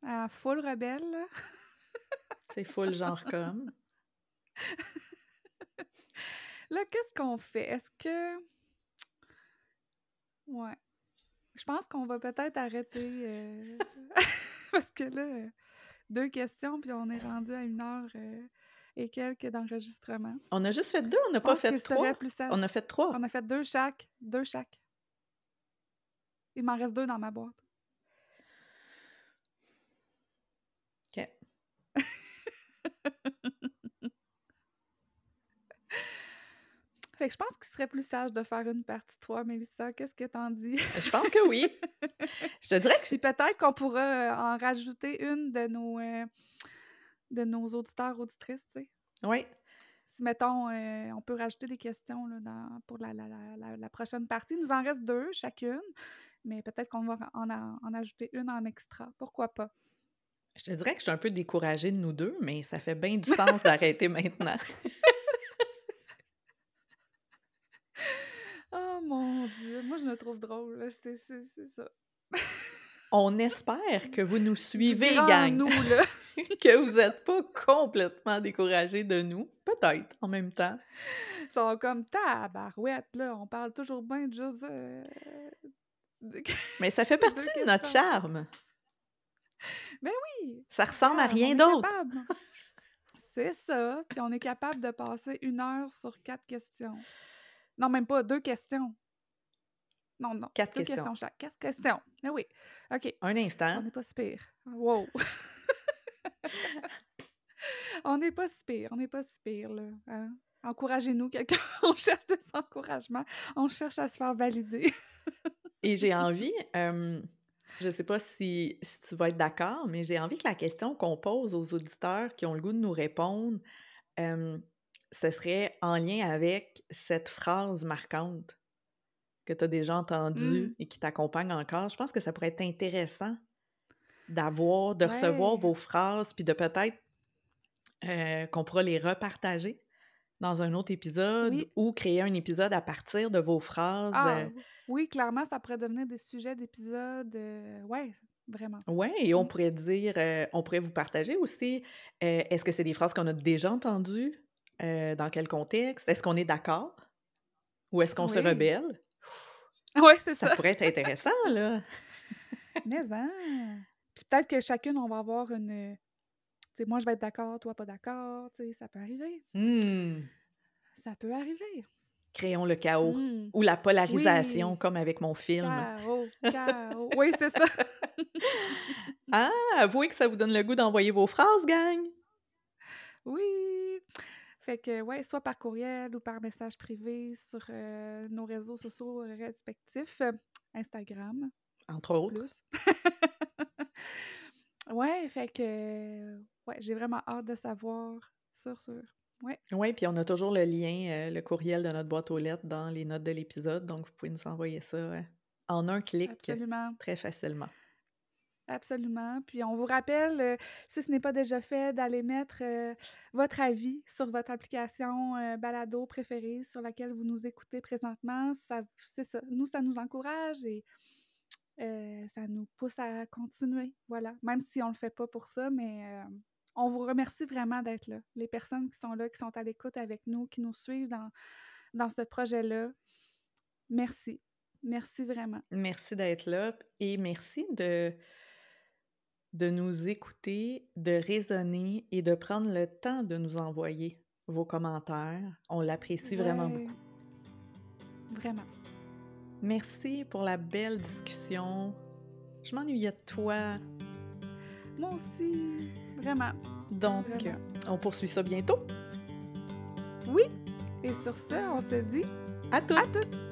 À full rebelle, là. C'est full genre comme. Là, qu'est-ce qu'on fait? Est-ce que. Ouais. Je pense qu'on va peut-être arrêter. euh, Parce que là, deux questions, puis on est rendu à une heure euh, et quelques d'enregistrement. On a juste fait deux, on n'a pas fait trois. plus. On a fait trois. On a fait deux chaque. Deux chaque. Il m'en reste deux dans ma boîte. OK. Fait que je pense qu'il serait plus sage de faire une partie 3, Mélissa. Qu'est-ce que t'en dis? Je pense que oui. Je te dirais que Puis peut-être qu'on pourra euh, en rajouter une de nos, euh, de nos auditeurs, auditrices, tu sais. oui. Si, mettons, euh, on peut rajouter des questions là, dans, pour la, la, la, la- la prochaine partie. Il nous en reste deux chacune, mais peut-être qu'on va en, en, en ajouter une en extra. Pourquoi pas? Je te dirais que je suis un peu découragée de nous deux, mais ça fait bien du sens d'arrêter maintenant. oh mon Dieu, moi je me trouve drôle, c'est ça. On espère que vous nous suivez, gang. Nous, là. que vous n'êtes pas complètement découragés de nous. Peut-être, en même temps. Ils sont comme tabarouette, là. On parle toujours bien de juste. Mais ça fait partie de, notre charme. Ben oui! Ça ressemble à rien d'autre. C'est ça. Puis on est capable de passer une heure sur quatre questions. Non, même pas deux questions. Non, non. Quatre deux questions. chaque. Quatre questions. Ah oui. OK. Un instant. On n'est pas si pire. Wow! on n'est pas si pire. On n'est pas si pire, là. Hein? Encouragez-nous, quelqu'un. on cherche des encouragements. On cherche à se faire valider. Et j'ai envie, je ne sais pas si, tu vas être d'accord, mais j'ai envie que la question qu'on pose aux auditeurs qui ont le goût de nous répondre, ce serait en lien avec cette phrase marquante que tu as déjà entendue mmh. et qui t'accompagne encore. Je pense que ça pourrait être intéressant d'avoir, de recevoir vos phrases, puis de peut-être qu'on pourra les repartager dans un autre épisode ou créer un épisode à partir de vos phrases. Ah, oui, clairement, ça pourrait devenir des sujets d'épisodes. Euh, ouais, vraiment. Oui, et on pourrait dire, euh, on pourrait vous partager aussi, euh, est-ce que c'est des phrases qu'on a déjà entendues? Dans quel contexte? Est-ce qu'on est, d'accord? Ou est-ce qu'on se rebelle? Oui, c'est ça. Ça pourrait être intéressant, là. Mais, hein! Puis peut-être que chacune, on va avoir une sais, moi, je vais être d'accord, toi, pas d'accord. Tu sais, ça peut arriver. Mmh. Ça peut arriver. Créons le chaos mmh. ou la polarisation, comme avec mon film. Chaos, chaos. oui, c'est ça. ah, avouez que ça vous donne le goût d'envoyer vos phrases, gang? Oui. Fait que, ouais, soit par courriel ou par message privé sur euh, nos réseaux sociaux respectifs, Instagram. Entre autres. ouais, fait que, Ouais, j'ai vraiment hâte de savoir. Sûr, sûr. Ouais. Oui, puis on a toujours le lien, euh, le courriel de notre boîte aux lettres dans les notes de l'épisode. Donc, vous pouvez nous envoyer ça euh, en un clic. Absolument. Très facilement. Absolument. Puis on vous rappelle, euh, si ce n'est pas déjà fait, d'aller mettre votre avis sur votre application balado préférée sur laquelle vous nous écoutez présentement. C'est ça. Nous, ça nous encourage et ça nous pousse à continuer. Voilà. Même si on ne le fait pas pour ça, mais on vous remercie vraiment d'être là. Les personnes qui sont là, qui sont à l'écoute avec nous, qui nous suivent dans, dans ce projet-là, merci. Merci vraiment. Merci d'être là et merci de, de nous écouter, de raisonner et de prendre le temps de nous envoyer vos commentaires. On l'apprécie vraiment beaucoup. Vraiment. Merci pour la belle discussion. Je m'ennuyais de toi. Moi aussi. Vraiment. Donc, on poursuit ça bientôt. Oui. Et sur ce, on se dit à toutes. À toutes.